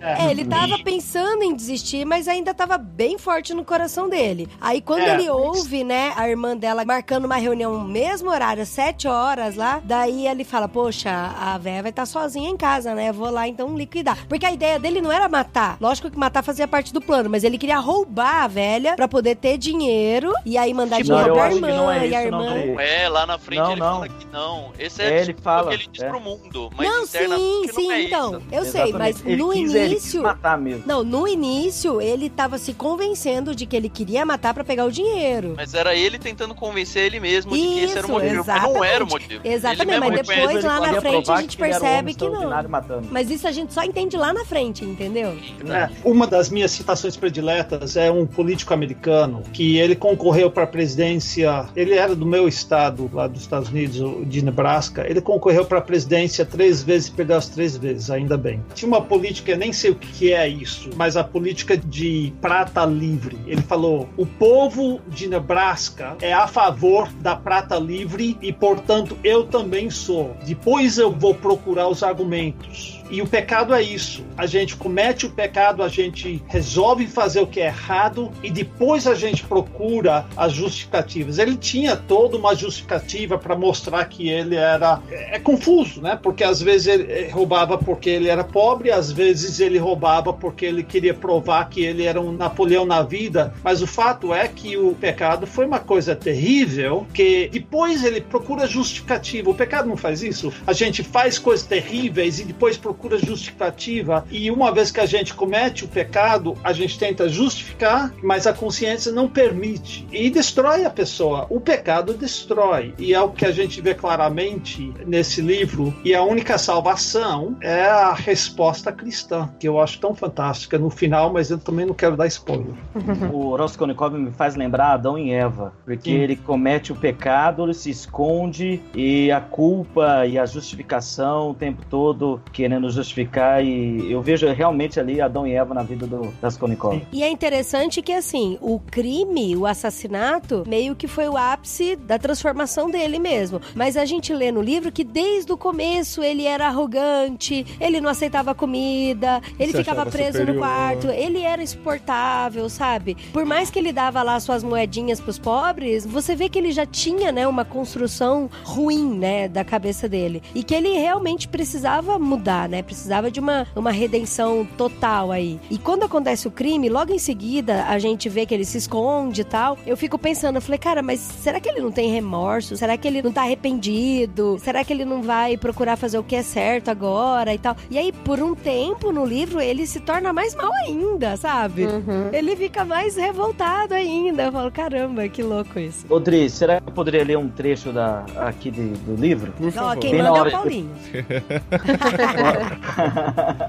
É, ele tava pensando em desistir, mas ainda tava bem forte no coração dele. Aí quando É, ele mas- ouve, né, a irmã dela marcando uma reunião no mesmo horário, sete horas lá, daí ele fala, poxa, a véia vai estar sozinha em casa, né? Vou lá então liquidar. Porque a ideia dele não era matar. Lógico que matar fazia parte do plano, mas ele queria roubar a velha pra poder ter dinheiro e aí mandar Não, dinheiro pra irmã não é e a não, irmã. Dre. É, lá na frente Não, ele não. fala que não. Esse é, É, ele desculpa fala, que ele diz é. pro mundo. Mas Não, sim, não sim, é então. isso. Eu sei, mas Exatamente. Ele no quis, ele quis início. matar mesmo. Não, no início ele tava se convencendo de que ele queria matar pra pegar o dinheiro. Mas era ele tentando convencer ele mesmo de que esse era o Isso, motivo. Mas não era o exatamente. motivo. Exatamente, mas depois lá na frente, a gente que percebe que não. matando. Mas isso a gente só entende lá na frente, entendeu? É, uma das minhas citações prediletas é um político americano que ele concorreu para a presidência. Ele era do meu estado, lá dos Estados Unidos, de Nebraska. Ele concorreu para a presidência três vezes e perdeu as três vezes, ainda bem. Tinha uma política, eu nem sei o que é isso, mas a política de prata livre. Ele falou: o povo de Nebraska é a favor da prata livre e, portanto, eu também sou. Depois eu vou procurar os argumentos. E o pecado é isso. A gente comete o pecado, a gente resolve fazer o que é errado e depois a gente procura as justificativas. Ele tinha toda uma justificativa para mostrar que ele era. É, é confuso, né? Porque às vezes ele eh, roubava porque ele era pobre, às vezes ele roubava porque ele queria provar que ele era um Napoleão na vida. Mas o fato é que o pecado foi uma coisa terrível que depois ele procura justificativa. O pecado não faz isso. A gente faz coisas terríveis e depois procura justificativa. E uma vez que a gente comete o pecado, a gente tenta justificar, mas a consciência não permite e destrói a pessoa. O pecado destrói. E é o que a gente vê claramente nesse livro. E a única salvação é a resposta cristã. que eu acho tão fantástica no final, mas eu também não quero dar spoiler. O Raskolnikov me faz lembrar Adão e Eva, porque Sim. ele comete o pecado, ele se esconde e a culpa e a justificação o tempo todo querendo justificar e eu vejo realmente ali Adão e Eva na vida do Raskolnikov. E é interessante que, assim, o crime, o assassinato, meio que foi o ápice da transformação dele mesmo. Mas a gente lê no livro que desde o começo ele era arrogante, ele não aceitava comida, ele Se ficava preso no superior. quarto, ele era insuportável, sabe? Por mais que ele dava lá suas moedinhas pros pobres, você vê que ele já tinha, né, uma construção ruim, né, da cabeça dele. E que ele realmente precisava mudar, né? Precisava de uma, uma redenção total aí. E quando acontece o crime, logo em seguida a gente vê que ele se esconde e tal. Eu fico pensando, eu falei, cara, mas será que ele não tem remorso? Será que ele não tá arrependido? Será que ele não vai procurar fazer o que é certo agora e tal? E aí, por um tempo no livro, ele se torna mais mal ainda, sabe? Uhum. Ele fica mais revoltado ainda. Eu falo, caramba, que louco isso. Odri, será que eu poderia ler um trecho da, aqui de- do livro? Por favor. quem Bem manda é o Paulinho.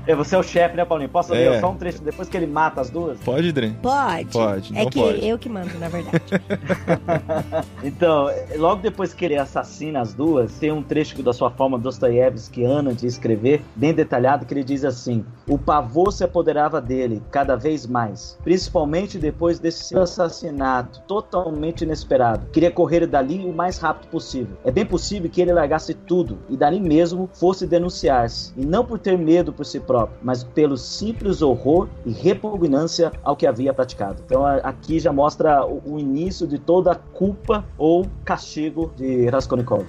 é, você é o chefe, né, Paulinho? Posso ler É. só um trecho depois que ele mata as duas? Pode, Dren? Pode. Pode, É não que pode. eu que mando, na verdade. Então, logo depois que ele assassina as duas, tem um trecho da sua forma Dostoiévskiana de escrever, bem detalhado, que ele diz assim: O pavor se apoderava dele cada vez mais, principalmente depois desse seu assassinato totalmente inesperado. Queria correr dali o mais rápido possível. É bem possível que ele largasse tudo e dali mesmo fosse denunciar-se, e não por ter medo por si próprio, mas pelo simples horror e repugnância ao que havia praticado. Então aqui já mostra o, o início de toda a culpa ou castigo de Raskolnikov.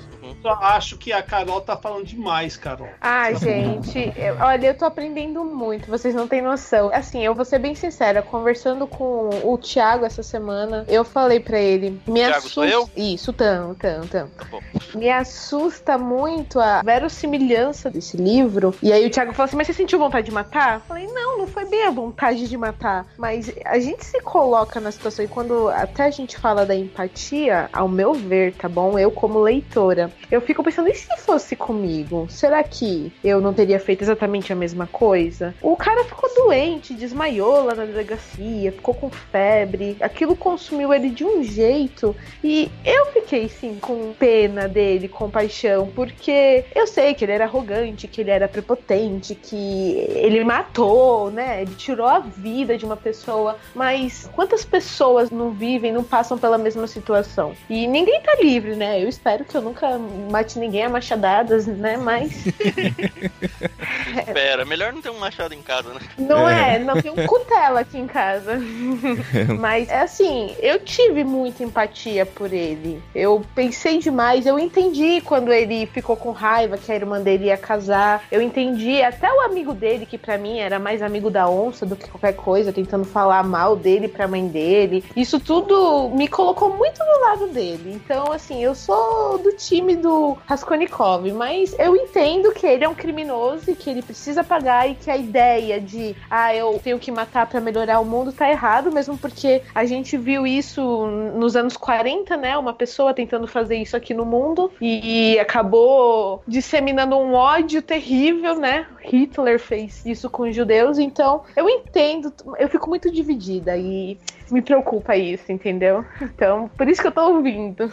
Só acho que a Carol tá falando demais, Carol. Ai, gente, eu- olha, eu tô aprendendo muito, vocês não têm noção. Assim, eu vou ser bem sincera, conversando com o Thiago essa semana, eu falei pra ele, me Thiago, assusta. sou eu? Isso, Tam, Tam, Tam. Tá. Me assusta muito a verossimilhança desse livro. E aí o Thiago falou assim: Mas você sentiu vontade de matar? Eu falei: Não, não foi bem a vontade de matar. Mas a gente se coloca na situação, e quando até a gente fala da empatia, ao meu ver, tá bom? Eu, como leitora, eu fico pensando: e se fosse comigo? Será que eu não teria feito exatamente a mesma coisa? O cara ficou doente, desmaiou lá na delegacia, ficou com febre. Aquilo consumiu ele de um jeito. E eu fiquei, sim, com pena dele, compaixão, porque eu sei que ele era arrogante, que ele era prepotente, que ele matou, né? Ele tirou a vida de uma pessoa. Mas quantas pessoas não vivem, não passam pela mesma situação? E ninguém tá livre, né? Eu espero que eu nunca mate ninguém a machadadas, né? Mas Pera, melhor não ter um machado em casa, né? não É. é, não tem um cutela aqui em casa. Mas é assim, eu tive muita empatia por ele. Eu pensei demais, eu entendi quando ele ficou com raiva que a irmã dele ia casar. Eu entendi até o amigo dele, que pra mim era mais amigo da onça do que qualquer coisa, tentando falar mal dele pra mãe dele. Isso tudo me colocou muito do lado dele. Então, assim, eu sou do time do Raskolnikov, mas eu entendo que ele é um criminoso e que ele precisa pagar e que a ideia de, ah, eu tenho que matar pra melhorar o mundo tá errado, mesmo porque a gente viu isso nos anos 40, né? Uma pessoa tentando fazer isso aqui no mundo e acabou disseminando um ódio terrível, né? Hitler fez isso com os judeus, então eu entendo, eu fico muito dividida e me preocupa isso, entendeu? Então, por isso que eu tô ouvindo.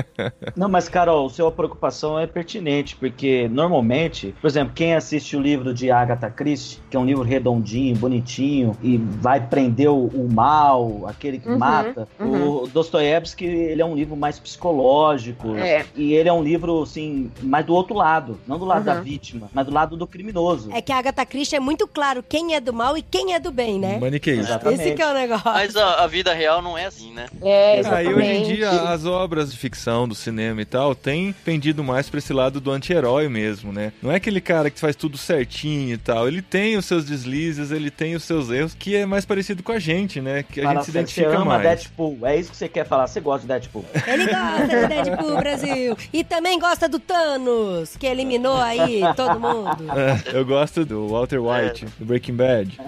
Não, mas Carol, sua preocupação é pertinente, porque normalmente, por exemplo, quem assiste o livro de Agatha Christie, que é um livro redondinho, bonitinho, e vai prender o, o mal, aquele que Uhum, mata, o Dostoiévski, ele é um livro mais psicológico, É. e ele é um livro, assim, mais do outro lado, não do lado Uhum. da vítima, mas do lado do criminoso. É que a Agatha Christie é muito claro quem é do mal e quem é do bem, né? Maniqueísta. Exatamente. Esse que é o negócio. Mas a, a vida real não é assim, né? É, Aí exatamente. hoje em dia as obras de ficção, do cinema e tal, têm pendido mais pra esse lado do anti-herói mesmo, né? Não é aquele cara que faz tudo certinho e tal. Ele tem os seus deslizes, ele tem os seus erros, que é mais parecido com a gente, né? Que a Fala, gente se você identifica ama mais. Deadpool, é isso que você quer falar, você gosta de Deadpool. Ele gosta de Deadpool Brasil. E também gosta do Thanos, que eliminou aí todo mundo. É, eu gosto do Walter White, do Breaking bad.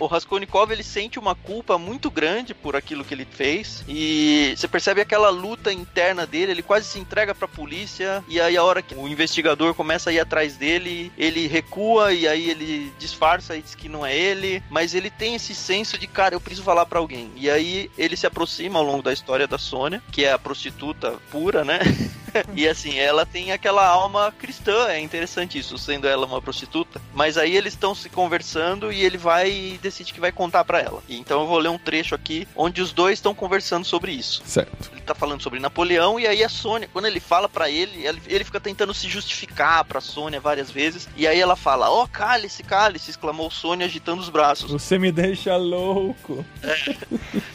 o Raskolnikov ele sente uma culpa muito grande por aquilo que ele fez e você percebe aquela luta interna dele, ele quase se entrega pra polícia e aí a hora que o investigador começa a ir atrás dele, ele recua e aí ele disfarça e diz que não é ele, mas ele tem esse senso de, cara, eu preciso falar para alguém. E aí ele se aproxima ao longo da história da Sônia, que é a prostituta pura, né? e assim, ela tem aquela alma cristã, é interessante isso, sendo ela uma prostituta. Mas aí eles estão se conversando e ele vai e decide que vai contar para ela. E então eu vou ler um trecho aqui onde os dois estão conversando sobre isso. Certo. Ele tá falando sobre Napoleão e aí a Sônia, quando ele fala para ele, ele fica tentando se justificar pra Sônia várias vezes. E aí ela fala: Ó, oh, cálice, cálice, exclamou Sônia agitando os braços. Você me deixa louco. É.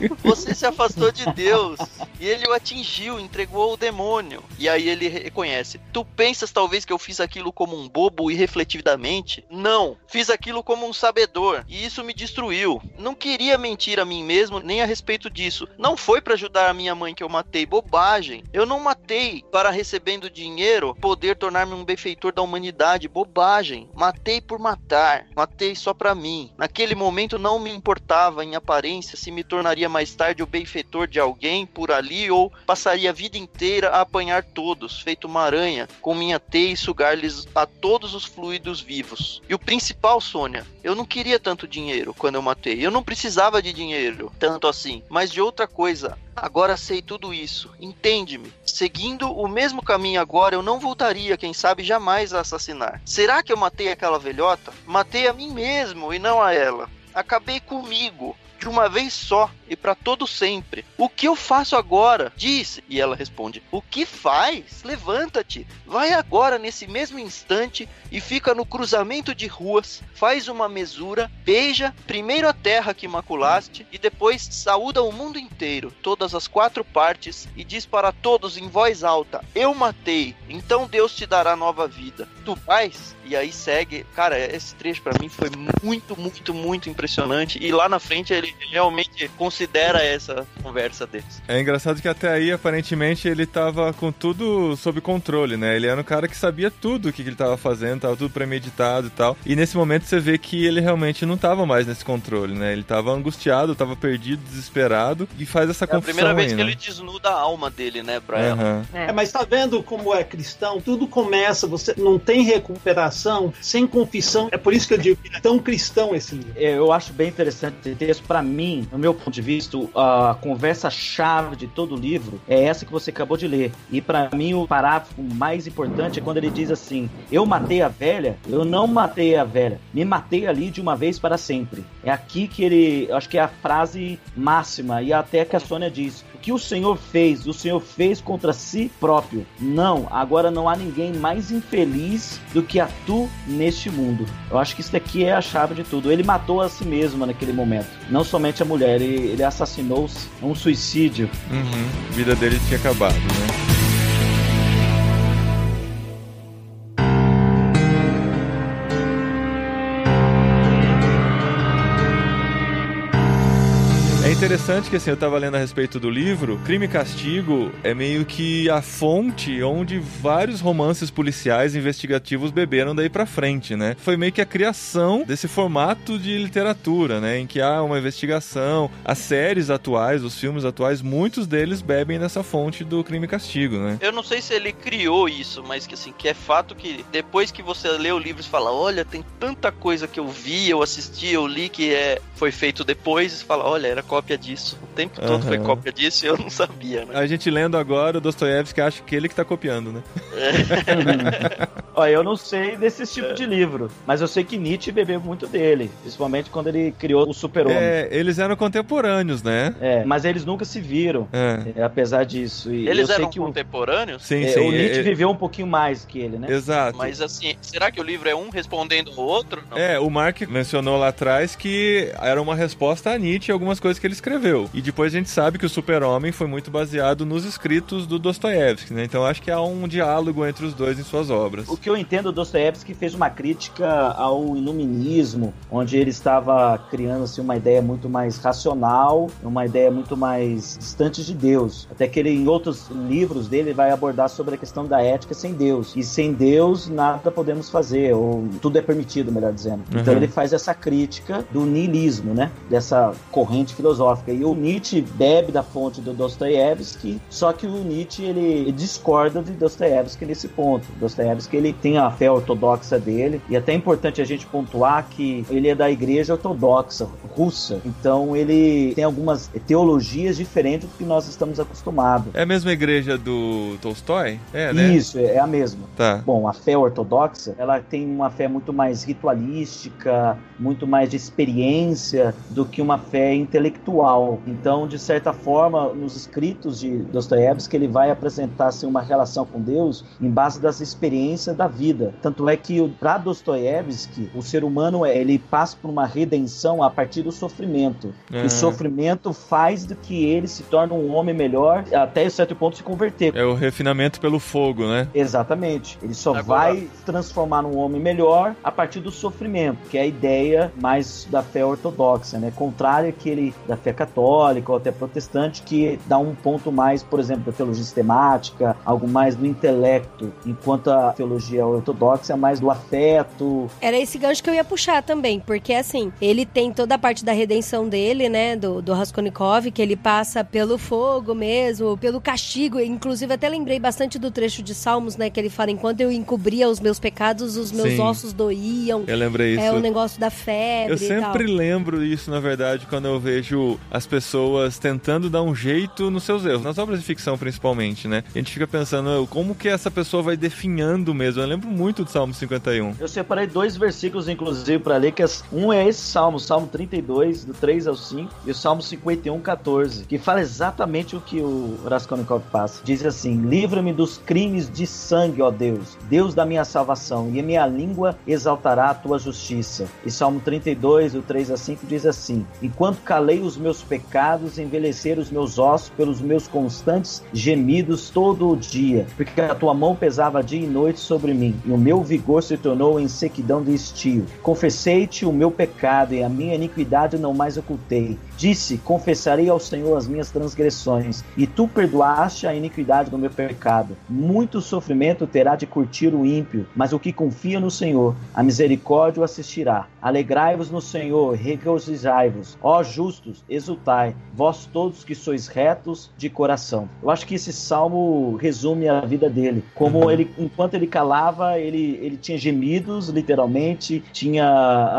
Você se afastou de Deus e ele o atingiu, entregou ao demônio. E aí ele reconhece: Tu pensas talvez que eu fiz aquilo como um bobo irrefletidamente? Não, fiz aquilo como um sabedor e isso me destruiu. Não queria mentir a mim mesmo nem a respeito disso. Não foi para ajudar a minha mãe que eu matei, bobagem. Eu não matei para recebendo dinheiro poder tornar-me um benfeitor da humanidade, bobagem. Matei por matar, matei só para mim. Naquele momento não me importava em aparência se me tornaria mais tarde o benfeitor de alguém por ali ou passaria a vida inteira a apanhar todos, feito uma aranha, com minha teia e sugar-lhes a todos os fluidos vivos. E o principal, Sônia, eu não queria tanto dinheiro quando eu matei. Eu não precisava de dinheiro, tanto assim, mas de outra coisa. Agora sei tudo isso. Entende-me. Seguindo o mesmo caminho agora, eu não voltaria, quem sabe, jamais a assassinar. Será que eu matei aquela velhota? Matei a mim mesmo e não a ela. Acabei comigo de uma vez só e para todo sempre. O que eu faço agora? Disse. E ela responde: O que faz? Levanta-te. Vai agora nesse mesmo instante e fica no cruzamento de ruas, faz uma mesura, beija primeiro a terra que maculaste e depois saúda o mundo inteiro, todas as quatro partes e diz para todos em voz alta: Eu matei. Então Deus te dará nova vida. Tu vais? E aí segue. Cara, esse trecho para mim foi muito, muito, muito impressionante. E lá na frente ele realmente considera essa conversa deles. É engraçado que até aí, aparentemente, ele tava com tudo sob controle, né? Ele era um cara que sabia tudo o que, que ele tava fazendo, tava tudo premeditado e tal. E nesse momento você vê que ele realmente não tava mais nesse controle, né? Ele tava angustiado, tava perdido, desesperado e faz essa é confusão. É a primeira vez aí, que né? ele desnuda a alma dele, né, pra uhum. ela. É. é, mas tá vendo como é cristão? Tudo começa, você não tem recuperação sem confissão. É por isso que eu digo que é tão cristão esse livro. É, eu acho bem interessante esse texto. Pra mim, no meu ponto de vista, a conversa-chave de todo o livro é essa que você acabou de ler. E para mim, o parágrafo mais importante é quando ele diz assim: Eu matei a velha, eu não matei a velha, me matei ali de uma vez para sempre. É aqui que ele, acho que é a frase máxima, e até que a Sônia diz: que o Senhor fez, o Senhor fez contra si próprio. Não, agora não há ninguém mais infeliz do que a tu neste mundo. Eu acho que isso daqui é a chave de tudo. Ele matou a si mesmo naquele momento, não somente a mulher, ele, ele assassinou-se, um suicídio. Uhum. A vida dele tinha acabado, né? Interessante que assim, eu tava lendo a respeito do livro, Crime e Castigo é meio que a fonte onde vários romances policiais investigativos beberam daí pra frente, né? Foi meio que a criação desse formato de literatura, né? Em que há uma investigação, as séries atuais, os filmes atuais, muitos deles bebem nessa fonte do Crime e Castigo, né? Eu não sei se ele criou isso, mas que assim, que é fato que depois que você lê o livro e fala, olha, tem tanta coisa que eu vi, eu assisti, eu li que é, foi feito depois, e fala, olha, era cópia cópia disso. O tempo todo uhum. foi cópia disso e eu não sabia, né? A gente lendo agora, o Dostoiévski acha que ele que tá copiando, né? É. Olha, eu não sei desse tipo de livro, mas eu sei que Nietzsche bebeu muito dele, principalmente quando ele criou o Super-Homem. É, eles eram contemporâneos, né? É, mas eles nunca se viram, é. apesar disso. E eles eram contemporâneos? O, sim, é, sim. O Nietzsche viveu um pouquinho mais que ele, né? Exato. Mas assim, será que o livro é um respondendo ao outro? Não. É, o Mark mencionou lá atrás que era uma resposta a Nietzsche e algumas coisas que ele escreveu. E depois a gente sabe que o Super-Homem foi muito baseado nos escritos do Dostoiévski, né? Então acho que há um diálogo entre os dois em suas obras. O que eu entendo, Dostoiévski fez uma crítica ao iluminismo, onde ele estava criando assim, uma ideia muito mais racional, uma ideia muito mais distante de Deus. Até que ele, em outros livros dele, vai abordar sobre a questão da ética sem Deus. E sem Deus, nada podemos fazer, ou tudo é permitido, melhor dizendo. Então, uhum. Então ele faz essa crítica do niilismo, né? Dessa corrente filosófica. E o Nietzsche bebe da fonte do Dostoiévski, só que o Nietzsche ele discorda de Dostoiévski nesse ponto. Dostoiévski ele tem a fé ortodoxa dele e até é importante a gente pontuar que ele é da igreja ortodoxa russa. Então ele tem algumas teologias diferentes do que nós estamos acostumados. É a mesma igreja do Tolstói? É, né? Isso, é a mesma. Tá. Bom, a fé ortodoxa, ela tem uma fé muito mais ritualística, muito mais de experiência do que uma fé intelectual. Então, de certa forma, nos escritos de Dostoiévski, ele vai apresentar assim, uma relação com Deus em base das experiências da vida. Tanto é que, para Dostoiévski, o ser humano ele passa por uma redenção a partir do sofrimento. Uhum. O sofrimento faz do que ele se torne um homem melhor até certo ponto se converter. É o refinamento pelo fogo, né? Exatamente. Ele só Agora... vai transformar num homem melhor a partir do sofrimento, que é a ideia mais da fé ortodoxa, né? Contrária àquele da fé católica ou até protestante que dá um ponto mais, por exemplo, da teologia sistemática, algo mais do intelecto, enquanto a teologia ortodoxa é mais do afeto. Era esse gancho que eu ia puxar também, porque assim, ele tem toda a parte da redenção dele, né, do, do Raskolnikov, que ele passa pelo fogo mesmo, pelo castigo, inclusive até lembrei bastante do trecho de Salmos, né, que ele fala, enquanto eu encobria os meus pecados, os meus Sim. ossos doíam. Eu lembrei isso. É o negócio da febre Eu sempre lembro isso, na verdade, quando eu vejo as pessoas tentando dar um jeito nos seus erros, nas obras de ficção principalmente, né? A gente fica pensando como que essa pessoa vai definhando mesmo. Eu lembro muito do Salmo 51. Eu separei dois versículos, inclusive, para ler, que um é esse Salmo, Salmo 32, do 3 ao 5, e o Salmo 51, 14, que fala exatamente o que o Raskolnikov passa. Diz assim: Livra-me dos crimes de sangue, ó Deus, Deus da minha salvação, e a minha língua exaltará a tua justiça. E Salmo 32, do 3 a 5, diz assim: Enquanto calei os meus pecados, envelheceram os meus ossos pelos meus constantes gemidos todo o dia, porque a tua mão pesava dia e noite sobre mim, e o meu vigor se tornou em sequidão de estio. Confessei-te o meu pecado, e a minha iniquidade não mais ocultei. Disse: Confessarei ao Senhor as minhas transgressões, e tu perdoaste a iniquidade do meu pecado. Muito sofrimento terá de curtir o ímpio, mas o que confia no Senhor, a misericórdia o assistirá. Alegrai-vos no Senhor, regozijai-vos. Ó justos, exultai, vós todos que sois retos de coração. Eu acho que esse salmo resume a vida dele. Como uhum. ele, enquanto ele calava, ele, ele tinha gemidos, literalmente, tinha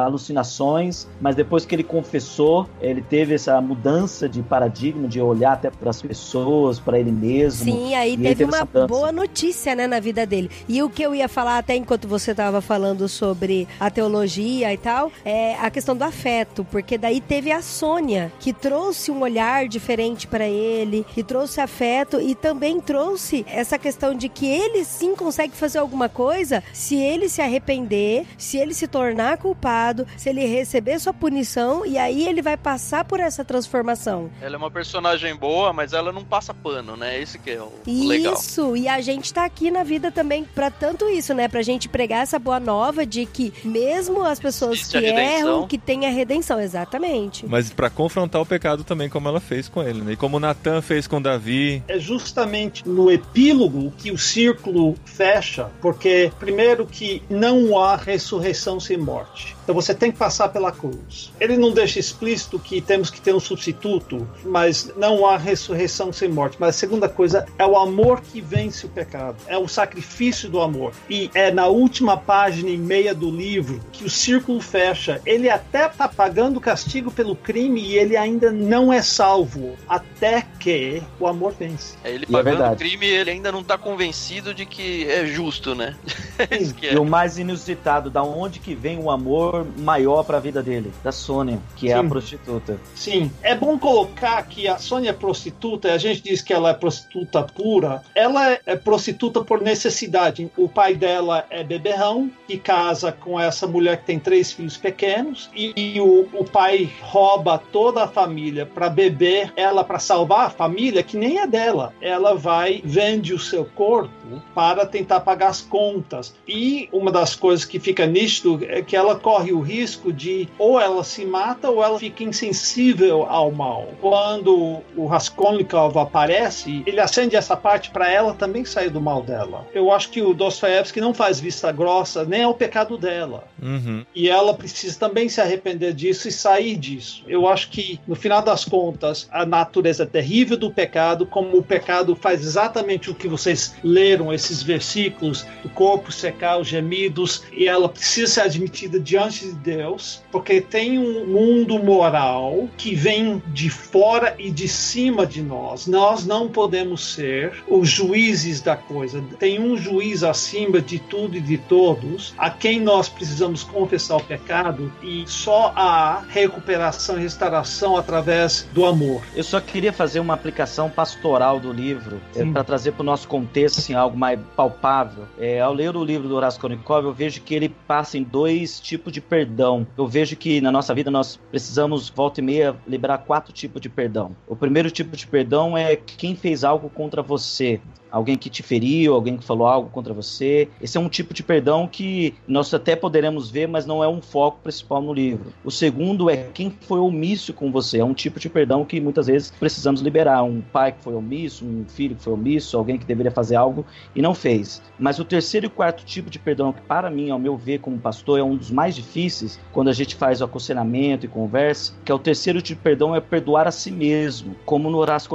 alucinações, mas depois que ele confessou, ele teve teve essa mudança de paradigma, de olhar até para as pessoas, para ele mesmo. Sim, aí teve, teve uma boa notícia, né, na vida dele. E o que eu ia falar até enquanto você estava falando sobre a teologia e tal, é a questão do afeto, porque daí teve a Sônia, que trouxe um olhar diferente para ele, que trouxe afeto e também trouxe essa questão de que ele sim consegue fazer alguma coisa se ele se arrepender, se ele se tornar culpado, se ele receber sua punição e aí ele vai passar por por essa transformação. Ela é uma personagem boa, mas ela não passa pano, né? Esse que é o isso, legal. Isso, e a gente tá aqui na vida também para tanto isso, né? Pra gente pregar essa boa nova de que mesmo as pessoas Existe que erram, que tem a redenção, exatamente. Mas para confrontar o pecado também, como ela fez com ele, né? E como Natan fez com Davi. É justamente no epílogo que o círculo fecha, porque primeiro que não há ressurreição sem morte. Então você tem que passar pela cruz. Ele não deixa explícito que temos que ter um substituto, mas não há ressurreição sem morte. Mas a segunda coisa é o amor que vence o pecado, é o sacrifício do amor. E é na última página e meia do livro que o círculo fecha. Ele até está pagando castigo pelo crime e ele ainda não é salvo até que o amor vence. É, ele é pagando é o crime, ele ainda não está convencido de que é justo, né? é. E o mais inusitado, da onde que vem o amor maior para a vida dele, da Sônia, que Sim. é a prostituta. Sim, é bom colocar que a Sônia é prostituta, a gente diz que ela é prostituta pura, ela é prostituta por necessidade. O pai dela é beberrão, que casa com essa mulher que tem três filhos pequenos, e, e o, o pai rouba toda a família para beber ela para salvar a família, que nem é dela. Ela vai, vende o seu corpo para tentar pagar as contas. E uma das coisas que fica nítido é que ela corre o risco de ou ela se mata ou ela fica insensível ao mal. Quando o Raskolnikov aparece, ele acende essa parte para ela também sair do mal dela. Eu acho que o Dostoevsky não faz vista grossa nem ao pecado dela. Uhum. E ela precisa também se arrepender disso e sair disso. Eu acho que, no final das contas, a natureza terrível do pecado, como o pecado faz exatamente o que vocês leram, esses versículos, do corpo secar os gemidos, e ela precisa ser admitida diante de Deus, porque tem um mundo moral que vem de fora e de cima de nós. Nós não podemos ser os juízes da coisa. Tem um juiz acima de tudo e de todos, a quem nós precisamos confessar o pecado, e só há recuperação e restauração através do amor. Eu só queria fazer uma aplicação pastoral do livro é, para trazer para o nosso contexto assim, algo mais palpável. É, ao ler o livro do Horácio Konikov, eu vejo que ele passa em dois tipos de perdão. Eu vejo que na nossa vida nós precisamos, volta e meia, liberar quatro tipos de perdão. O primeiro tipo de perdão é quem fez algo contra você alguém que te feriu, alguém que falou algo contra você. Esse é um tipo de perdão que nós até poderemos ver, mas não é um foco principal no livro. O segundo é quem foi omisso com você. É um tipo de perdão que muitas vezes precisamos liberar. Um pai que foi omisso, um filho que foi omisso, alguém que deveria fazer algo e não fez. Mas o terceiro e quarto tipo de perdão, que para mim, ao meu ver como pastor, é um dos mais difíceis quando a gente faz o aconselhamento e conversa, que é o terceiro tipo de perdão é perdoar a si mesmo, como no Horácio.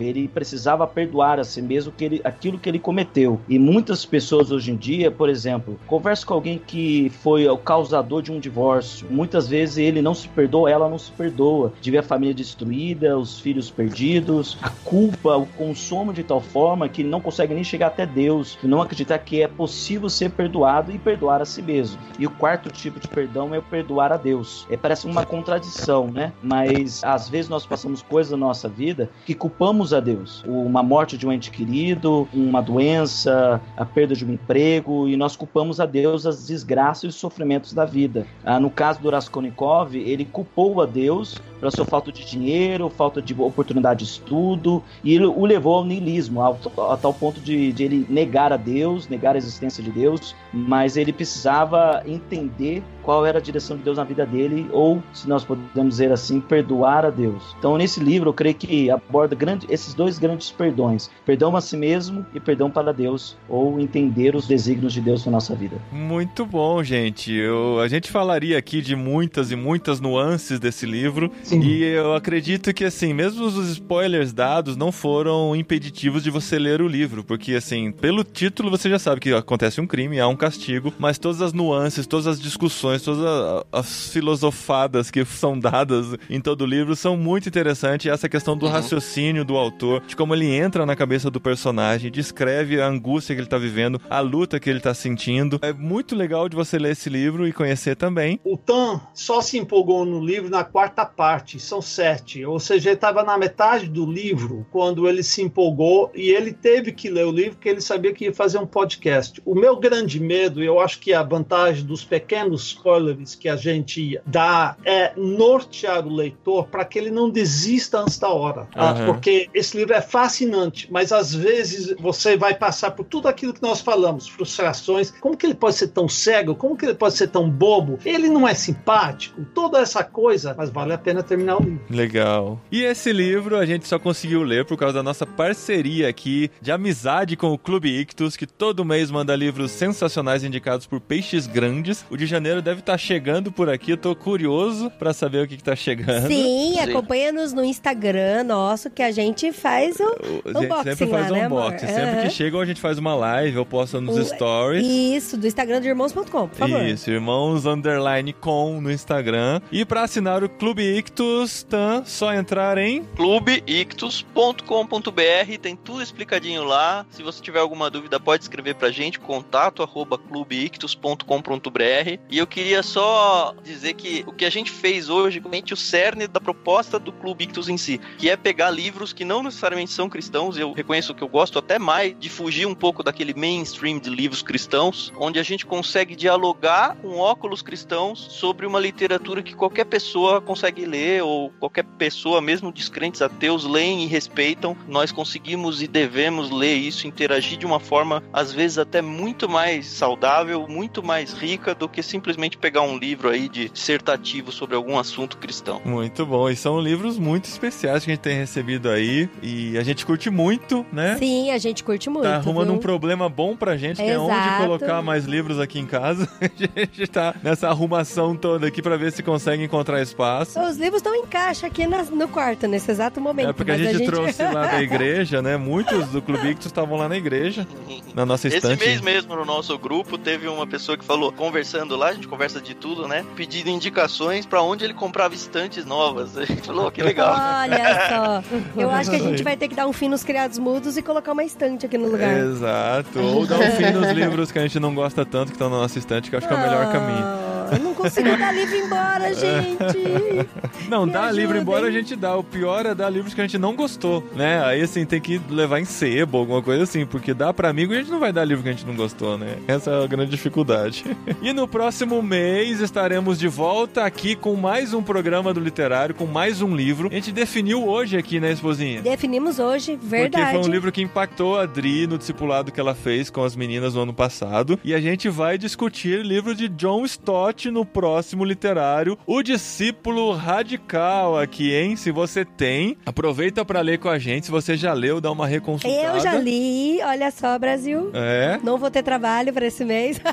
Ele precisava perdoar a si mesmo que ele aquilo que ele cometeu. E muitas pessoas hoje em dia, por exemplo, converso com alguém que foi o causador de um divórcio. Muitas vezes ele não se perdoa, ela não se perdoa. De ver a família destruída, os filhos perdidos, a culpa o consome de tal forma que não consegue nem chegar até Deus, não acreditar que é possível ser perdoado e perdoar a si mesmo. E o quarto tipo de perdão é o perdoar a Deus. É, parece uma contradição, né? Mas às vezes nós passamos coisas na nossa vida que culpamos a Deus. Uma morte de um ente querido, uma doença, a perda de um emprego, e nós culpamos a Deus as desgraças e os sofrimentos da vida. Ah, no caso do Raskolnikov, ele culpou a Deus pela sua falta de dinheiro, falta de oportunidade de estudo, e ele o levou ao niilismo, ao, a tal ponto de, de ele negar a Deus, negar a existência de Deus, mas ele precisava entender qual era a direção de Deus na vida dele, ou, se nós podemos dizer assim, perdoar a Deus. Então, nesse livro, eu creio que aborda grande, esses dois grandes perdões: perdão a si mesmo e perdão para Deus, ou entender os desígnios de Deus na nossa vida. Muito bom, gente. Eu, a gente falaria aqui de muitas e muitas nuances desse livro, Sim. e eu acredito que, assim, mesmo os spoilers dados não foram impeditivos de você ler o livro, porque, assim, pelo título você já sabe que acontece um crime, há um castigo, mas todas as nuances, todas as discussões todas as filosofadas que são dadas em todo o livro são muito interessantes. Essa questão do uhum. raciocínio do autor, de como ele entra na cabeça do personagem, descreve a angústia que ele está vivendo, a luta que ele está sentindo. É muito legal de você ler esse livro e conhecer também. O Tan só se empolgou no livro na quarta parte, são sete. Ou seja, ele estava na metade do livro quando ele se empolgou e ele teve que ler o livro porque ele sabia que ia fazer um podcast. O meu grande medo, eu acho que a vantagem dos pequenos spoilers que a gente dá é nortear o leitor para que ele não desista antes da hora. Uhum. Porque esse livro é fascinante, mas às vezes você vai passar por tudo aquilo que nós falamos, frustrações. Como que ele pode ser tão cego? Como que ele pode ser tão bobo? Ele não é simpático? Toda essa coisa, mas vale a pena terminar o livro. Legal. E esse livro a gente só conseguiu ler por causa da nossa parceria aqui de amizade com o Clube Ictus, que todo mês manda livros sensacionais indicados por peixes grandes. O de janeiro deve estar tá chegando por aqui. Eu tô curioso para saber o que, que tá chegando. Sim, Sim. acompanha-nos no Instagram nosso que a gente faz o, o unboxing sempre faz lá, um. Né, sempre uhum. que chega, a gente faz uma live, eu posto nos o, stories. Isso, do Instagram do irmãos.com, por favor. Isso, irmãos underline com no Instagram. E para assinar o Clube Ictus, tá, só entrar em clubeictus.com.br, tem tudo explicadinho lá. Se você tiver alguma dúvida, pode escrever pra gente, contato arroba clubeictus.com.br. E eu queria só dizer que o que a gente fez hoje, realmente o cerne da proposta do Clube Ictus em si, que é pegar livros que não necessariamente são cristãos, eu reconheço que eu gosto gosto até mais de fugir um pouco daquele mainstream de livros cristãos, onde a gente consegue dialogar com óculos cristãos sobre uma literatura que qualquer pessoa consegue ler, ou qualquer pessoa, mesmo descrentes ateus, leem e respeitam. Nós conseguimos e devemos ler isso, interagir de uma forma, às vezes, até muito mais saudável, muito mais rica do que simplesmente pegar um livro aí de dissertativo sobre algum assunto cristão. Muito bom. E são livros muito especiais que a gente tem recebido aí. E a gente curte muito, né? Sim, a gente curte muito. Tá arrumando viu? um problema bom pra gente, que é onde colocar mais livros aqui em casa. A gente tá nessa arrumação toda aqui pra ver se consegue encontrar espaço. Os livros estão em caixa aqui na- no quarto, nesse exato momento. É porque a mas gente, trouxe lá da igreja, né? Muitos do Clube Ictus estavam lá na igreja, na nossa Esse estante. mês mesmo, no nosso grupo, teve uma pessoa que falou, conversando lá, a gente conversa de tudo, né? Pedindo indicações pra onde ele comprava estantes novas. A gente falou, "Oh, que legal. Olha só. Eu acho que a gente vai ter que dar um fim nos criados mudos e colocar uma estante aqui no lugar. Exato. Ou dar um fim nos livros que a gente não gosta tanto, que estão na nossa estante, que eu acho que é o melhor caminho. Eu não consigo dar livro embora, gente. Não, Me dá livro embora a gente dá. O pior é dar livros que a gente não gostou, né? Aí assim, tem que levar em sebo, alguma coisa assim, porque dá pra amigo e a gente não vai dar livro que a gente não gostou, né? Essa é a grande dificuldade. E no próximo mês estaremos de volta aqui com mais um programa do literário, com mais um livro. A gente definiu hoje aqui, né, esposinha? Definimos hoje, Porque verdade. foi um livro que impactou a Adri no discipulado que ela fez com as meninas no ano passado. E a gente vai discutir livro de John Stott no próximo literário, O Discípulo Radical aqui, hein? Se você tem, aproveita pra ler com a gente. Se você já leu, dá uma reconsultada. Eu já li, olha só, Brasil. É. Não vou ter trabalho pra esse mês.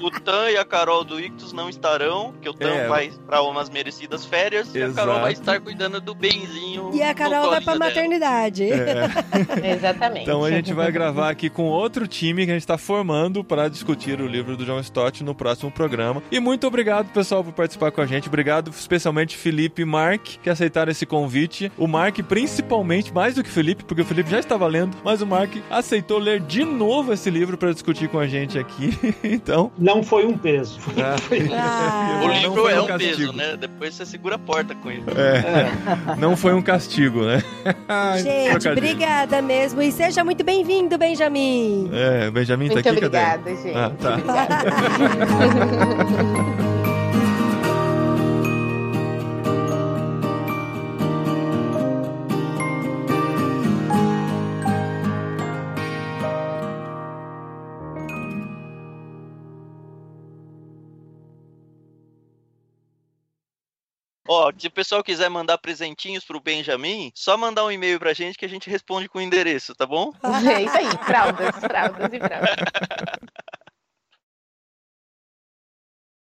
O Tan e a Carol do Ictus não estarão, porque o Tan É. vai pra umas merecidas férias e a Carol Exato. vai estar cuidando do benzinho. E a Carol vai dela. maternidade. É. Exatamente. Então a gente vai gravar aqui com outro time que a gente tá formando para discutir o livro do John Stott no próximo programa. E muito obrigado, pessoal, por participar com a gente. Obrigado especialmente Felipe e Mark, que aceitaram esse convite. O Mark, principalmente, mais do que o Felipe, porque o Felipe já estava lendo, mas o Mark aceitou ler de novo esse livro para discutir com a gente aqui. então. Não foi um peso. Ah, Ah. O não livro foi é um um peso, castigo. né? Depois você segura a porta com ele. É, não foi um castigo, né? Gente, obrigada mesmo. E seja muito bem-vindo, Benjamin. É, Benjamin tá Muito aqui, cadê? obrigada, gente. Ah, tá. Ó, se o pessoal quiser mandar presentinhos pro Benjamin, só mandar um e-mail pra gente que a gente responde com o endereço, tá bom? É isso aí, fraldas, fraldas e fraldas.